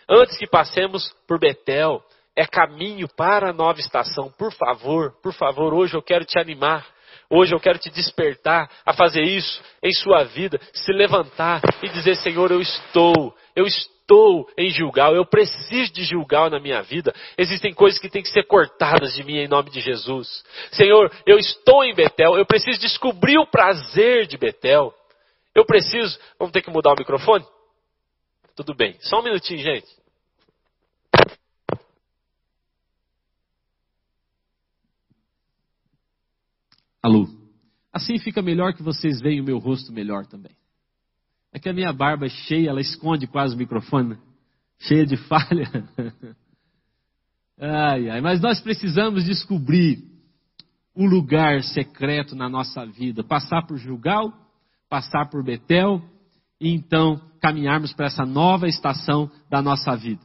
antes que passemos por Betel. É caminho para a nova estação. Por favor, por favor, hoje eu quero te animar. Hoje eu quero te despertar a fazer isso em sua vida, se levantar e dizer: Senhor, eu estou, eu estou em Gilgal, eu preciso de Gilgal na minha vida. Existem coisas que têm que ser cortadas de mim em nome de Jesus. Senhor, eu estou em Betel, eu preciso descobrir o prazer de Betel. Eu preciso. Vamos ter que mudar o microfone? Tudo bem, só um minutinho, gente. Alô. Assim fica melhor que vocês veem o meu rosto melhor também. É que a minha barba é cheia, ela esconde quase o microfone, né? cheia de falha. ai, ai, mas nós precisamos descobrir o lugar secreto na nossa vida, passar por Gilgal, passar por Betel e então caminharmos para essa nova estação da nossa vida.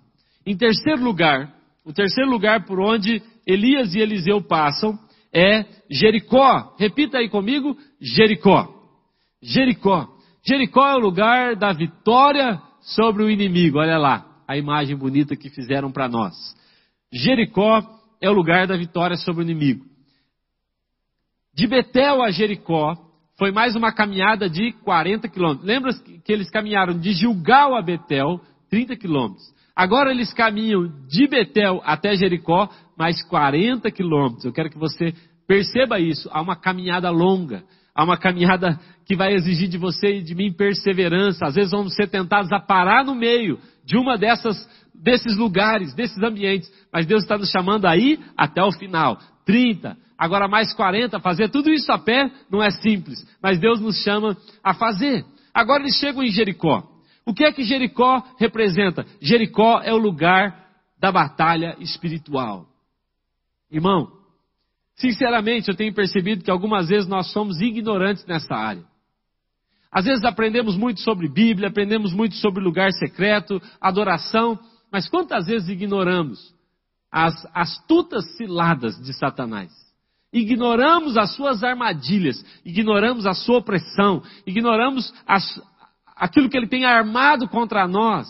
Em terceiro lugar, o terceiro lugar por onde Elias e Eliseu passam é Jericó. Repita aí comigo: Jericó. Jericó. Jericó é o lugar da vitória sobre o inimigo. Olha lá, a imagem bonita que fizeram para nós. Jericó é o lugar da vitória sobre o inimigo. De Betel a Jericó foi mais uma caminhada de 40 quilômetros. Lembra que eles caminharam de Gilgal a Betel, 30 quilômetros. Agora eles caminham de Betel até Jericó, mais 40 quilômetros. Eu quero que você perceba isso. Há uma caminhada longa. Há uma caminhada que vai exigir de você e de mim perseverança. Às vezes vamos ser tentados a parar no meio de uma dessas, desses lugares, desses ambientes. Mas Deus está nos chamando aí até o final. 30, agora mais 40, fazer tudo isso a pé não é simples, mas Deus nos chama a fazer. Agora eles chegam em Jericó. O que é que Jericó representa? Jericó é o lugar da batalha espiritual. Irmão, sinceramente eu tenho percebido que algumas vezes nós somos ignorantes nessa área. Às vezes aprendemos muito sobre Bíblia, aprendemos muito sobre lugar secreto, adoração, mas quantas vezes ignoramos as astutas ciladas de Satanás? ignoramos as suas armadilhas, ignoramos a sua opressão, ignoramos as, aquilo que ele tem armado contra nós.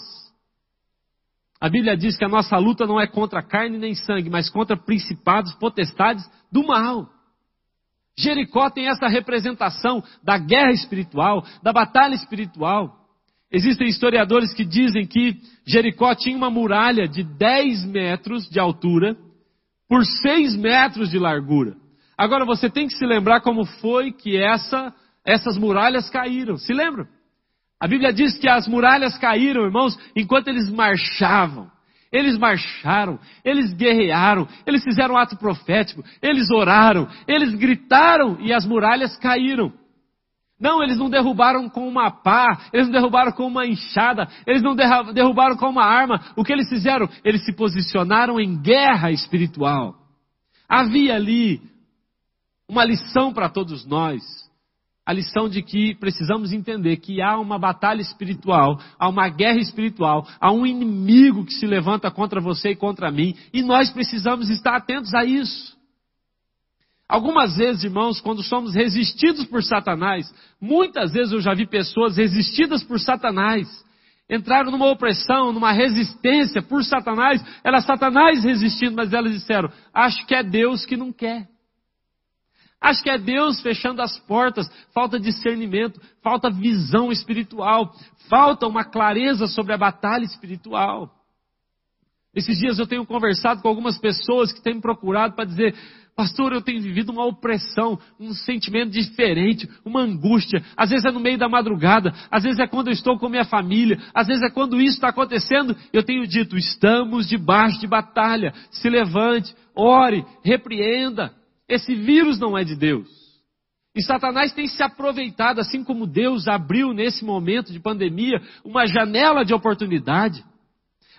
A Bíblia diz que a nossa luta não é contra carne nem sangue, mas contra principados, potestades do mal. Jericó tem essa representação da guerra espiritual, da batalha espiritual. Existem historiadores que dizem que Jericó tinha uma muralha de 10 metros de altura por 6 metros de largura. Agora você tem que se lembrar como foi que essa, essas muralhas caíram. Se lembram? A Bíblia diz que as muralhas caíram, irmãos, enquanto eles marchavam. Eles marcharam, eles guerrearam, eles fizeram um ato profético, eles oraram, eles gritaram e as muralhas caíram. Não, eles não derrubaram com uma pá, eles não derrubaram com uma enxada, eles não derrubaram com uma arma. O que eles fizeram? Eles se posicionaram em guerra espiritual. Havia ali uma lição para todos nós. A lição de que precisamos entender que há uma batalha espiritual, há uma guerra espiritual, há um inimigo que se levanta contra você e contra mim, e nós precisamos estar atentos a isso. Algumas vezes, irmãos, quando somos resistidos por Satanás, muitas vezes eu já vi pessoas resistidas por Satanás, entraram numa opressão, numa resistência por Satanás, era Satanás resistindo, mas elas disseram: Acho que é Deus que não quer. Acho que é Deus fechando as portas, falta discernimento, falta visão espiritual, falta uma clareza sobre a batalha espiritual. Esses dias eu tenho conversado com algumas pessoas que têm me procurado para dizer, pastor, eu tenho vivido uma opressão, um sentimento diferente, uma angústia. Às vezes é no meio da madrugada, às vezes é quando eu estou com minha família, às vezes é quando isso está acontecendo. Eu tenho dito, estamos debaixo de batalha. Se levante, ore, repreenda. Esse vírus não é de Deus. E Satanás tem se aproveitado, assim como Deus abriu nesse momento de pandemia uma janela de oportunidade.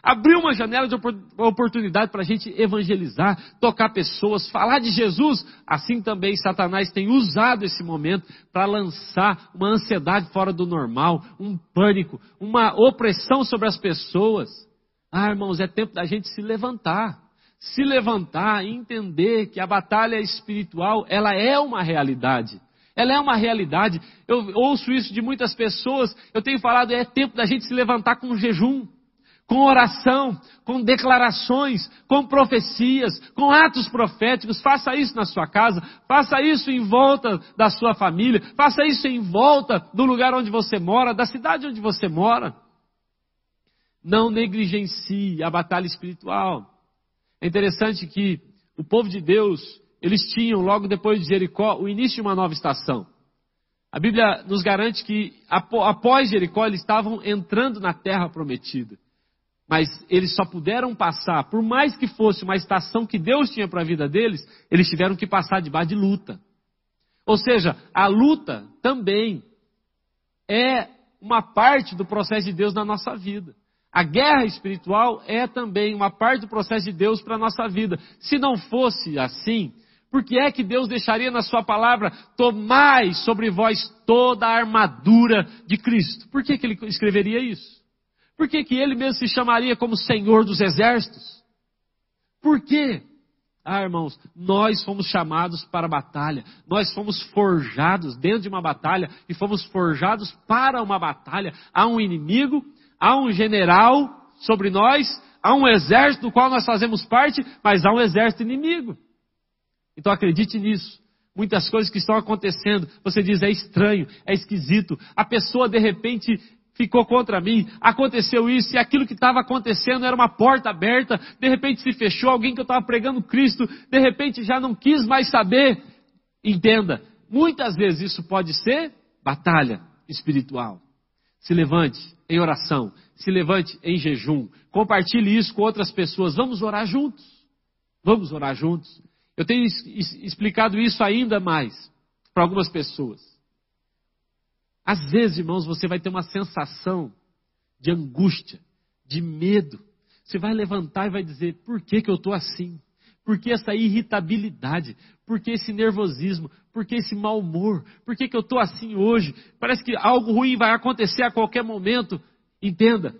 Abriu uma janela de oportunidade para a gente evangelizar, tocar pessoas, falar de Jesus. Assim também Satanás tem usado esse momento para lançar uma ansiedade fora do normal, um pânico, uma opressão sobre as pessoas. Ah, irmãos, é tempo da gente se levantar se levantar e entender que a batalha espiritual, ela é uma realidade. Ela é uma realidade. Eu ouço isso de muitas pessoas. Eu tenho falado, é tempo da gente se levantar com jejum, com oração, com declarações, com profecias, com atos proféticos. Faça isso na sua casa, faça isso em volta da sua família, faça isso em volta do lugar onde você mora, da cidade onde você mora. Não negligencie a batalha espiritual. É interessante que o povo de Deus, eles tinham, logo depois de Jericó, o início de uma nova estação. A Bíblia nos garante que após Jericó eles estavam entrando na terra prometida. Mas eles só puderam passar, por mais que fosse uma estação que Deus tinha para a vida deles, eles tiveram que passar debaixo de luta. Ou seja, a luta também é uma parte do processo de Deus na nossa vida. A guerra espiritual é também uma parte do processo de Deus para a nossa vida. Se não fosse assim, por que é que Deus deixaria na Sua palavra, tomai sobre vós toda a armadura de Cristo? Por que, que Ele escreveria isso? Por que, que Ele mesmo se chamaria como Senhor dos Exércitos? Por quê? Ah, irmãos, nós fomos chamados para a batalha. Nós fomos forjados dentro de uma batalha e fomos forjados para uma batalha. Há um inimigo, há um general sobre nós, há um exército do qual nós fazemos parte, mas há um exército inimigo. Então acredite nisso. Muitas coisas que estão acontecendo, você diz é estranho, é esquisito. A pessoa de repente ficou contra mim, aconteceu isso, e aquilo que estava acontecendo era uma porta aberta, de repente se fechou, alguém que eu estava pregando Cristo, de repente já não quis mais saber. Entenda, muitas vezes isso pode ser batalha espiritual. Se levante em oração, se levante em jejum, compartilhe isso com outras pessoas, vamos orar juntos. Vamos orar juntos. Eu tenho explicado isso ainda mais para algumas pessoas. Às vezes, irmãos, você vai ter uma sensação de angústia, de medo. Você vai levantar e vai dizer: por que, que eu estou assim? Por que essa irritabilidade? Por que esse nervosismo? Por que esse mau humor? Por que, que eu estou assim hoje? Parece que algo ruim vai acontecer a qualquer momento. Entenda,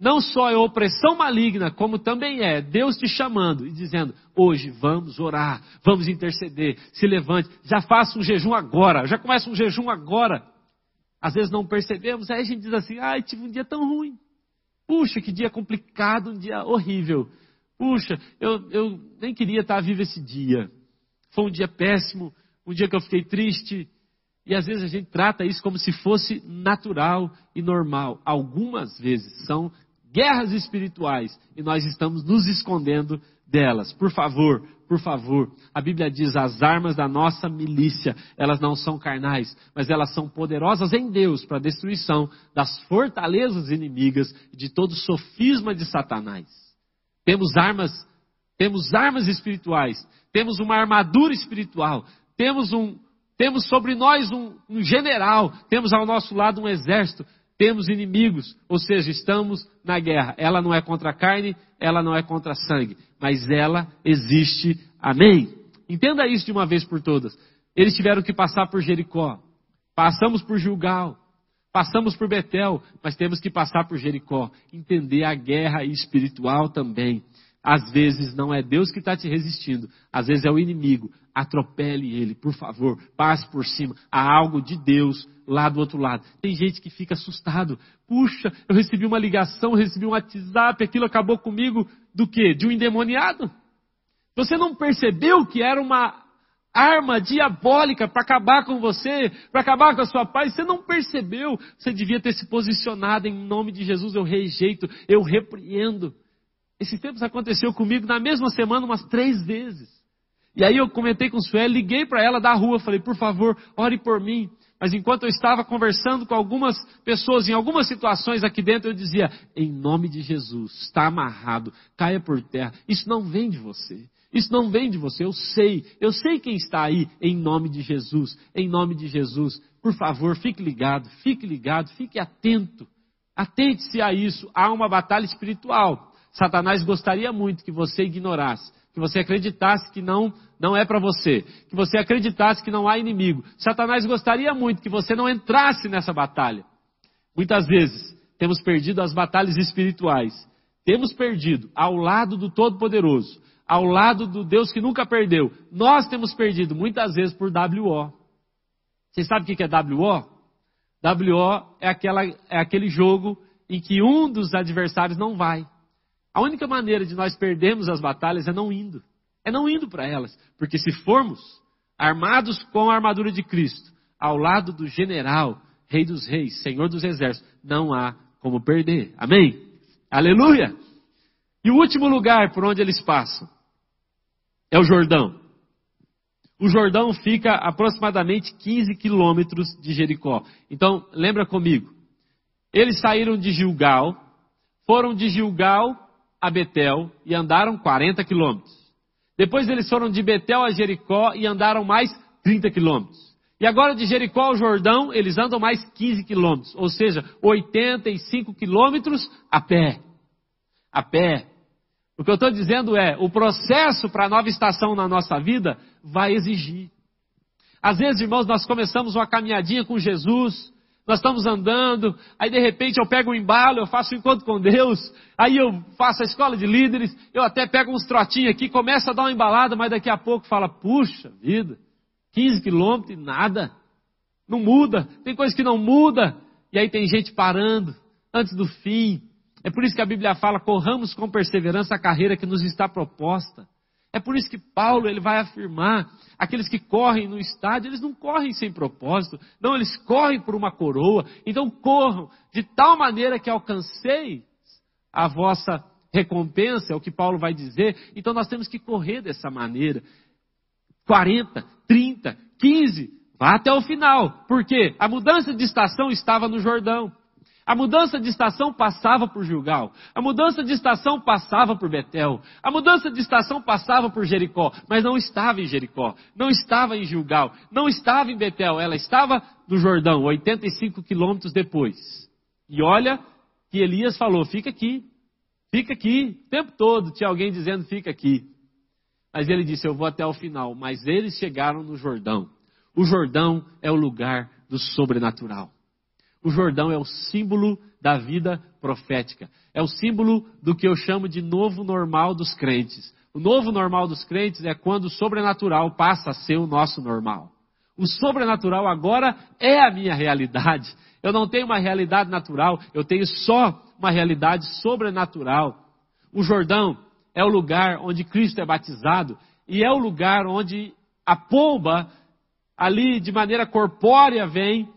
não só é opressão maligna, como também é Deus te chamando e dizendo: hoje vamos orar, vamos interceder, se levante, já faça um jejum agora, já começa um jejum agora. Às vezes não percebemos, aí a gente diz assim: ai, tive um dia tão ruim. Puxa, que dia complicado, um dia horrível. Puxa, eu, eu nem queria estar vivo esse dia. Foi um dia péssimo, um dia que eu fiquei triste. E às vezes a gente trata isso como se fosse natural e normal. Algumas vezes são guerras espirituais e nós estamos nos escondendo delas. Por favor, por favor. A Bíblia diz: as armas da nossa milícia, elas não são carnais, mas elas são poderosas em Deus para a destruição das fortalezas inimigas de todo sofisma de Satanás. Temos armas, temos armas espirituais, temos uma armadura espiritual, temos um, temos sobre nós um, um general, temos ao nosso lado um exército, temos inimigos, ou seja, estamos na guerra. Ela não é contra a carne, ela não é contra sangue, mas ela existe. Amém? Entenda isso de uma vez por todas. Eles tiveram que passar por Jericó. Passamos por Gilgal. Passamos por Betel, mas temos que passar por Jericó. Entender a guerra espiritual também. Às vezes não é Deus que está te resistindo, às vezes é o inimigo. Atropele ele, por favor, passe por cima. Há algo de Deus lá do outro lado. Tem gente que fica assustado. Puxa, eu recebi uma ligação, recebi um WhatsApp, aquilo acabou comigo do quê? De um endemoniado? Você não percebeu que era uma arma diabólica para acabar com você, para acabar com a sua paz? Você não percebeu? Você devia ter se posicionado em nome de Jesus. Eu rejeito, eu repreendo. Esses tempos aconteceu comigo na mesma semana umas três vezes. E aí eu comentei com Sueli, liguei para ela da rua, falei, por favor, ore por mim. Mas enquanto eu estava conversando com algumas pessoas em algumas situações aqui dentro, eu dizia: em nome de Jesus, está amarrado, caia por terra. Isso não vem de você. Isso não vem de você. Eu sei. Eu sei quem está aí em nome de Jesus. Em nome de Jesus. Por favor, fique ligado, fique ligado, fique atento. Atente-se a isso. Há uma batalha espiritual. Satanás gostaria muito que você ignorasse, que você acreditasse que não, não é para você, que você acreditasse que não há inimigo. Satanás gostaria muito que você não entrasse nessa batalha. Muitas vezes temos perdido as batalhas espirituais. Temos perdido ao lado do Todo-Poderoso, ao lado do Deus que nunca perdeu. Nós temos perdido muitas vezes por WO. Vocês sabem o que é WO? WO é, aquela, é aquele jogo em que um dos adversários não vai. A única maneira de nós perdermos as batalhas é não indo. É não indo para elas. Porque se formos armados com a armadura de Cristo, ao lado do general, Rei dos Reis, Senhor dos Exércitos, não há como perder. Amém? Aleluia! E o último lugar por onde eles passam é o Jordão. O Jordão fica aproximadamente 15 quilômetros de Jericó. Então, lembra comigo. Eles saíram de Gilgal, foram de Gilgal a Betel e andaram 40 quilômetros. Depois eles foram de Betel a Jericó e andaram mais 30 quilômetros. E agora de Jericó ao Jordão, eles andam mais 15 quilômetros, ou seja, 85 quilômetros a pé. A pé. O que eu estou dizendo é, o processo para a nova estação na nossa vida vai exigir. Às vezes, irmãos, nós começamos uma caminhadinha com Jesus, nós estamos andando, aí de repente eu pego um embalo, eu faço um encontro com Deus, aí eu faço a escola de líderes, eu até pego uns trotinhos aqui, começo a dar uma embalada, mas daqui a pouco fala, puxa vida, 15 quilômetros e nada, não muda, tem coisa que não muda, e aí tem gente parando antes do fim. É por isso que a Bíblia fala, corramos com perseverança a carreira que nos está proposta. É por isso que Paulo ele vai afirmar, aqueles que correm no estádio, eles não correm sem propósito, não, eles correm por uma coroa. Então corram de tal maneira que alcanceis a vossa recompensa, é o que Paulo vai dizer. Então nós temos que correr dessa maneira. 40, 30, 15, vá até o final. Por quê? A mudança de estação estava no Jordão. A mudança de estação passava por Gilgal. A mudança de estação passava por Betel. A mudança de estação passava por Jericó. Mas não estava em Jericó. Não estava em Gilgal. Não estava em Betel. Ela estava no Jordão, 85 quilômetros depois. E olha que Elias falou: fica aqui. Fica aqui. O tempo todo tinha alguém dizendo: fica aqui. Mas ele disse: eu vou até o final. Mas eles chegaram no Jordão. O Jordão é o lugar do sobrenatural. O Jordão é o símbolo da vida profética. É o símbolo do que eu chamo de novo normal dos crentes. O novo normal dos crentes é quando o sobrenatural passa a ser o nosso normal. O sobrenatural agora é a minha realidade. Eu não tenho uma realidade natural, eu tenho só uma realidade sobrenatural. O Jordão é o lugar onde Cristo é batizado e é o lugar onde a pomba ali de maneira corpórea vem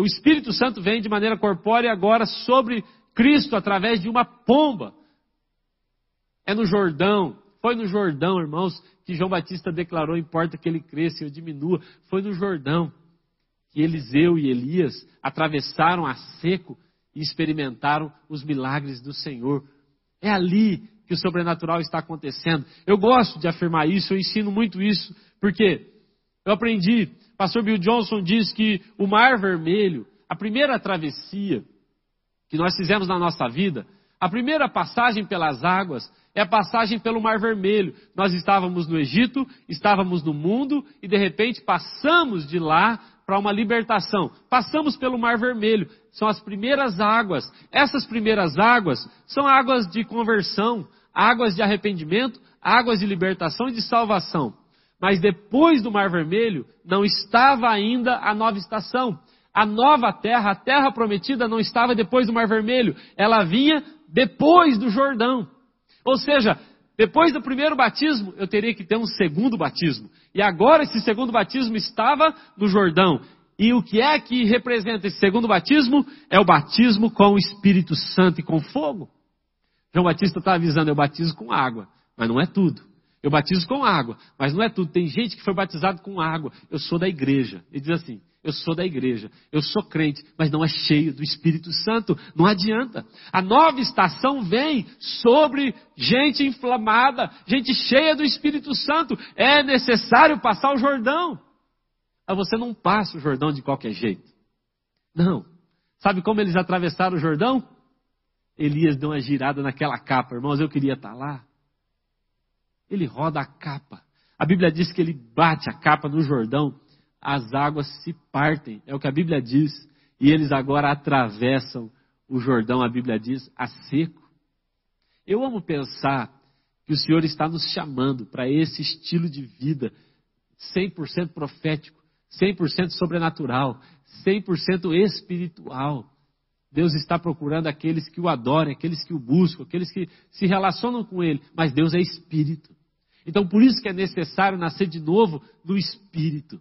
o Espírito Santo vem de maneira corpórea agora sobre Cristo através de uma pomba. É no Jordão. Foi no Jordão, irmãos, que João Batista declarou: importa que ele cresça e eu diminua. Foi no Jordão que Eliseu e Elias atravessaram a seco e experimentaram os milagres do Senhor. É ali que o sobrenatural está acontecendo. Eu gosto de afirmar isso, eu ensino muito isso, porque eu aprendi pastor Bill Johnson diz que o Mar Vermelho, a primeira travessia que nós fizemos na nossa vida, a primeira passagem pelas águas é a passagem pelo Mar Vermelho. Nós estávamos no Egito, estávamos no mundo e de repente passamos de lá para uma libertação. Passamos pelo Mar Vermelho. São as primeiras águas. Essas primeiras águas são águas de conversão, águas de arrependimento, águas de libertação e de salvação. Mas depois do Mar Vermelho, não estava ainda a nova estação. A nova terra, a terra prometida, não estava depois do Mar Vermelho. Ela vinha depois do Jordão. Ou seja, depois do primeiro batismo, eu teria que ter um segundo batismo. E agora esse segundo batismo estava no Jordão. E o que é que representa esse segundo batismo? É o batismo com o Espírito Santo e com fogo. João Batista está avisando, eu batizo com água, mas não é tudo. Eu batizo com água, mas não é tudo. Tem gente que foi batizado com água. Eu sou da igreja. Ele diz assim: eu sou da igreja, eu sou crente, mas não é cheio do Espírito Santo. Não adianta. A nova estação vem sobre gente inflamada, gente cheia do Espírito Santo. É necessário passar o Jordão. Mas você não passa o Jordão de qualquer jeito. Não. Sabe como eles atravessaram o Jordão? Elias deu uma girada naquela capa, irmãos. Eu queria estar lá ele roda a capa. A Bíblia diz que ele bate a capa no Jordão, as águas se partem, é o que a Bíblia diz, e eles agora atravessam o Jordão, a Bíblia diz, a seco. Eu amo pensar que o Senhor está nos chamando para esse estilo de vida 100% profético, 100% sobrenatural, 100% espiritual. Deus está procurando aqueles que o adorem, aqueles que o buscam, aqueles que se relacionam com Ele, mas Deus é espírito. Então, por isso que é necessário nascer de novo no Espírito.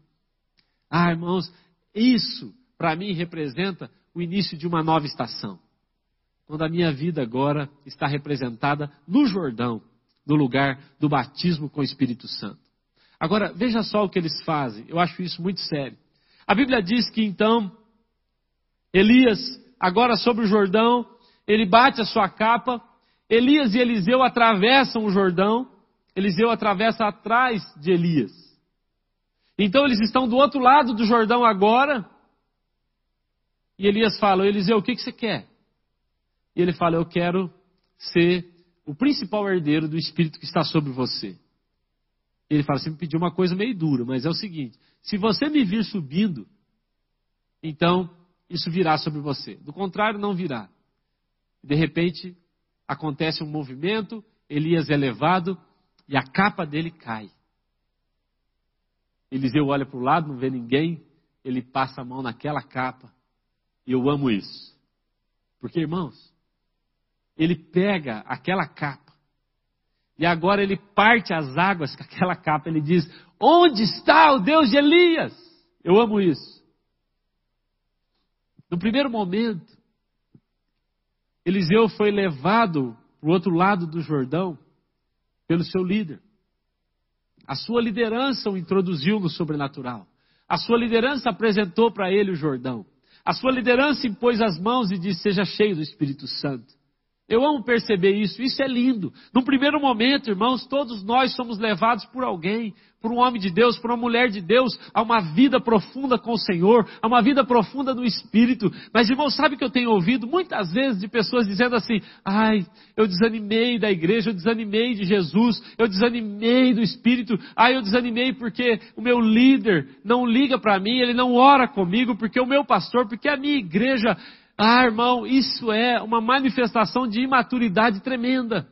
Ah, irmãos, isso para mim representa o início de uma nova estação. Quando a minha vida agora está representada no Jordão, no lugar do batismo com o Espírito Santo. Agora, veja só o que eles fazem. Eu acho isso muito sério. A Bíblia diz que então Elias, agora sobre o Jordão, ele bate a sua capa. Elias e Eliseu atravessam o Jordão. Eliseu atravessa atrás de Elias. Então eles estão do outro lado do Jordão agora. E Elias fala: Eliseu, o que, que você quer? E ele fala: Eu quero ser o principal herdeiro do Espírito que está sobre você. Ele fala: Você me pediu uma coisa meio dura, mas é o seguinte: se você me vir subindo, então isso virá sobre você. Do contrário, não virá. De repente, acontece um movimento, Elias é levado e a capa dele cai. Eliseu olha para o lado, não vê ninguém, ele passa a mão naquela capa. E eu amo isso. Porque, irmãos, ele pega aquela capa e agora ele parte as águas com aquela capa. Ele diz: Onde está o Deus de Elias? Eu amo isso. No primeiro momento, Eliseu foi levado para o outro lado do Jordão pelo seu líder. A sua liderança o introduziu no sobrenatural. A sua liderança apresentou para ele o Jordão. A sua liderança impôs as mãos e disse: Seja cheio do Espírito Santo. Eu amo perceber isso, isso é lindo. Num primeiro momento, irmãos, todos nós somos levados por alguém, por um homem de Deus, por uma mulher de Deus, a uma vida profunda com o Senhor, a uma vida profunda no Espírito. Mas, irmãos, sabe que eu tenho ouvido muitas vezes de pessoas dizendo assim: ai, eu desanimei da igreja, eu desanimei de Jesus, eu desanimei do Espírito, ai, eu desanimei porque o meu líder não liga para mim, ele não ora comigo, porque o meu pastor, porque a minha igreja ah, irmão, isso é uma manifestação de imaturidade tremenda.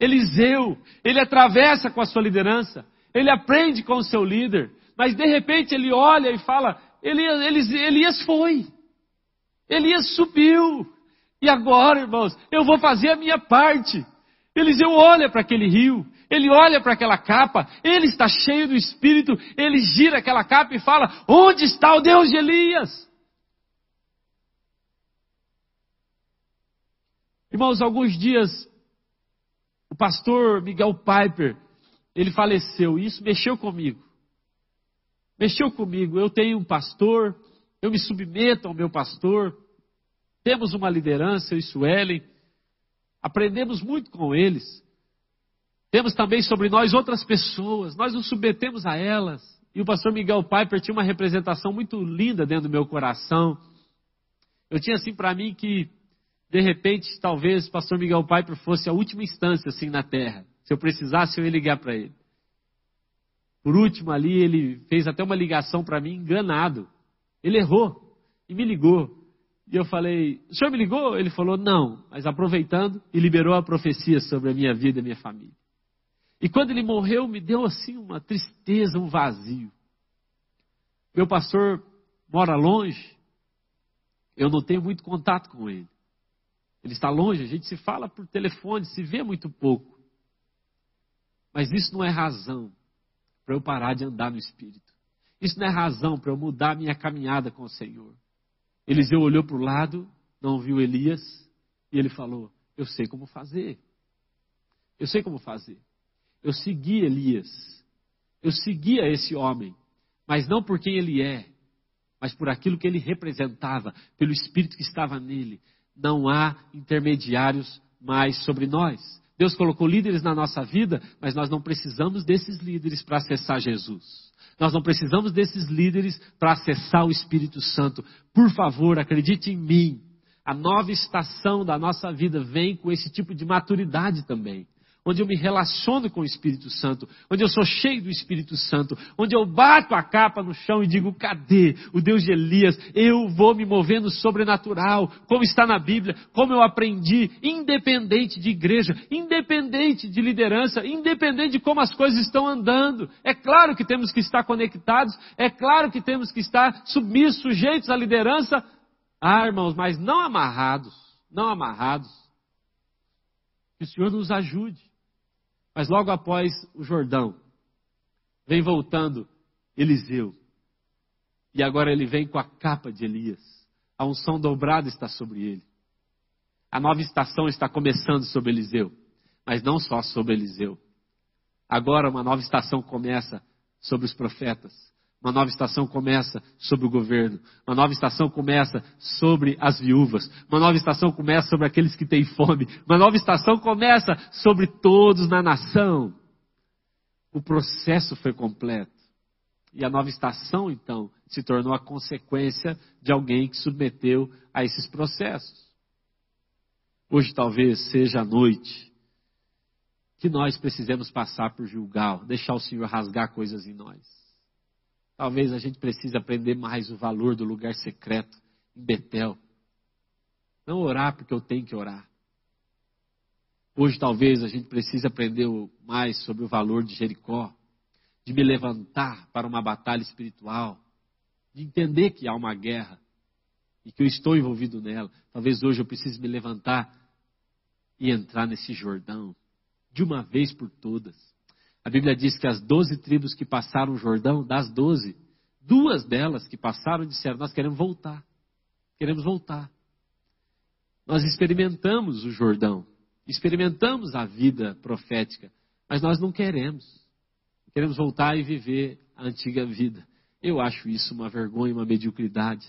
Eliseu, ele atravessa com a sua liderança, ele aprende com o seu líder, mas de repente ele olha e fala: Elias, Elias, Elias foi, Elias subiu, e agora, irmãos, eu vou fazer a minha parte. Eliseu olha para aquele rio, ele olha para aquela capa, ele está cheio do espírito, ele gira aquela capa e fala: Onde está o Deus de Elias? Irmãos, alguns dias, o pastor Miguel Piper, ele faleceu, e isso mexeu comigo. Mexeu comigo. Eu tenho um pastor, eu me submeto ao meu pastor, temos uma liderança, eu e Suelen, aprendemos muito com eles. Temos também sobre nós outras pessoas, nós nos submetemos a elas. E o pastor Miguel Piper tinha uma representação muito linda dentro do meu coração. Eu tinha assim para mim que de repente, talvez pastor Miguel Piper fosse a última instância assim na terra. Se eu precisasse, eu ia ligar para ele. Por último, ali, ele fez até uma ligação para mim enganado. Ele errou e me ligou. E eu falei: O senhor me ligou? Ele falou: Não, mas aproveitando e liberou a profecia sobre a minha vida e minha família. E quando ele morreu, me deu assim uma tristeza, um vazio. Meu pastor mora longe, eu não tenho muito contato com ele. Ele está longe, a gente se fala por telefone, se vê muito pouco. Mas isso não é razão para eu parar de andar no Espírito. Isso não é razão para eu mudar minha caminhada com o Senhor. Eliseu olhou para o lado, não viu Elias, e ele falou: Eu sei como fazer. Eu sei como fazer. Eu segui Elias. Eu seguia esse homem. Mas não por quem ele é, mas por aquilo que ele representava, pelo Espírito que estava nele não há intermediários mais sobre nós. Deus colocou líderes na nossa vida, mas nós não precisamos desses líderes para acessar Jesus. Nós não precisamos desses líderes para acessar o Espírito Santo. Por favor, acredite em mim. A nova estação da nossa vida vem com esse tipo de maturidade também onde eu me relaciono com o Espírito Santo, onde eu sou cheio do Espírito Santo, onde eu bato a capa no chão e digo: cadê o Deus de Elias? Eu vou me mover no sobrenatural, como está na Bíblia, como eu aprendi, independente de igreja, independente de liderança, independente de como as coisas estão andando. É claro que temos que estar conectados, é claro que temos que estar submissos, sujeitos à liderança. Ah, irmãos, mas não amarrados, não amarrados. Que o Senhor nos ajude. Mas logo após o Jordão, vem voltando Eliseu. E agora ele vem com a capa de Elias. A unção dobrada está sobre ele. A nova estação está começando sobre Eliseu. Mas não só sobre Eliseu. Agora uma nova estação começa sobre os profetas. Uma nova estação começa sobre o governo. Uma nova estação começa sobre as viúvas. Uma nova estação começa sobre aqueles que têm fome. Uma nova estação começa sobre todos na nação. O processo foi completo. E a nova estação, então, se tornou a consequência de alguém que submeteu a esses processos. Hoje talvez seja a noite que nós precisemos passar por Gilgal, deixar o Senhor rasgar coisas em nós. Talvez a gente precise aprender mais o valor do lugar secreto, em Betel. Não orar porque eu tenho que orar. Hoje talvez a gente precise aprender mais sobre o valor de Jericó, de me levantar para uma batalha espiritual, de entender que há uma guerra e que eu estou envolvido nela. Talvez hoje eu precise me levantar e entrar nesse Jordão de uma vez por todas. A Bíblia diz que as doze tribos que passaram o Jordão, das doze, duas delas que passaram disseram: Nós queremos voltar. Queremos voltar. Nós experimentamos o Jordão, experimentamos a vida profética, mas nós não queremos. Queremos voltar e viver a antiga vida. Eu acho isso uma vergonha, uma mediocridade.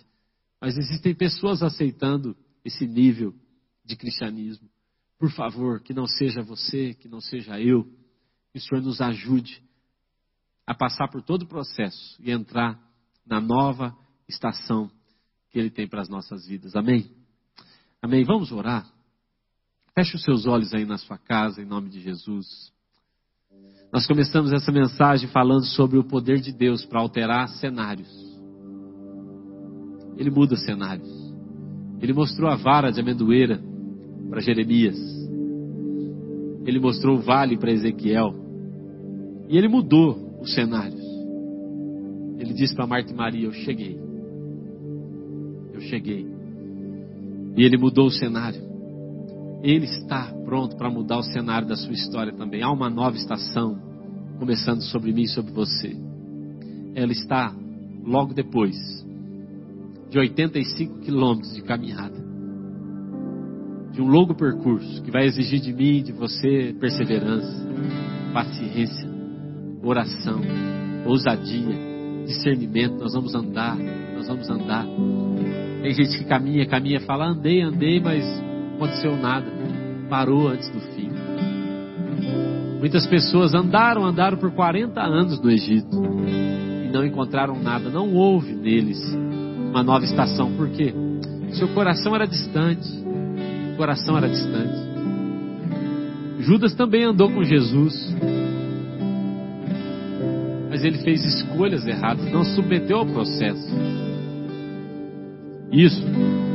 Mas existem pessoas aceitando esse nível de cristianismo. Por favor, que não seja você, que não seja eu, que o Senhor nos ajude a passar por todo o processo e entrar na nova estação que Ele tem para as nossas vidas. Amém? Amém? Vamos orar? Feche os seus olhos aí na sua casa, em nome de Jesus. Nós começamos essa mensagem falando sobre o poder de Deus para alterar cenários. Ele muda cenários. Ele mostrou a vara de amendoeira para Jeremias. Ele mostrou o vale para Ezequiel. E ele mudou os cenários. Ele disse para Marta e Maria: Eu cheguei. Eu cheguei. E ele mudou o cenário. Ele está pronto para mudar o cenário da sua história também. Há uma nova estação começando sobre mim e sobre você. Ela está logo depois de 85 quilômetros de caminhada. De um longo percurso que vai exigir de mim e de você perseverança, paciência, oração, ousadia, discernimento. Nós vamos andar, nós vamos andar. Tem gente que caminha, caminha, fala, andei, andei, mas aconteceu nada. Parou antes do fim. Muitas pessoas andaram, andaram por 40 anos no Egito e não encontraram nada. Não houve neles uma nova estação. Por quê? Seu coração era distante. O coração era distante. Judas também andou com Jesus. Mas ele fez escolhas erradas, não submeteu ao processo. Isso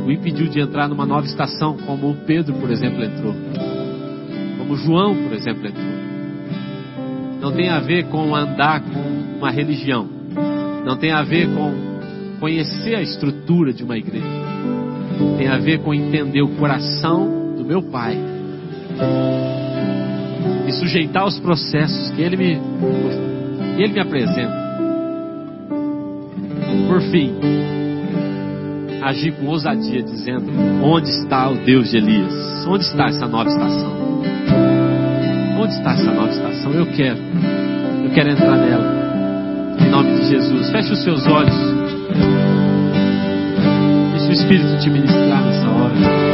o impediu de entrar numa nova estação, como o Pedro, por exemplo, entrou. Como João, por exemplo, entrou. Não tem a ver com andar com uma religião. Não tem a ver com conhecer a estrutura de uma igreja. Tem a ver com entender o coração do meu Pai. E sujeitar aos processos que Ele me, que ele me apresenta. Por fim, agir com ousadia, dizendo: Onde está o Deus de Elias? Onde está essa nova estação? Onde está essa nova estação? Eu quero, eu quero entrar nela. Em nome de Jesus. Feche os seus olhos. Deixe o Espírito te ministrar nessa hora.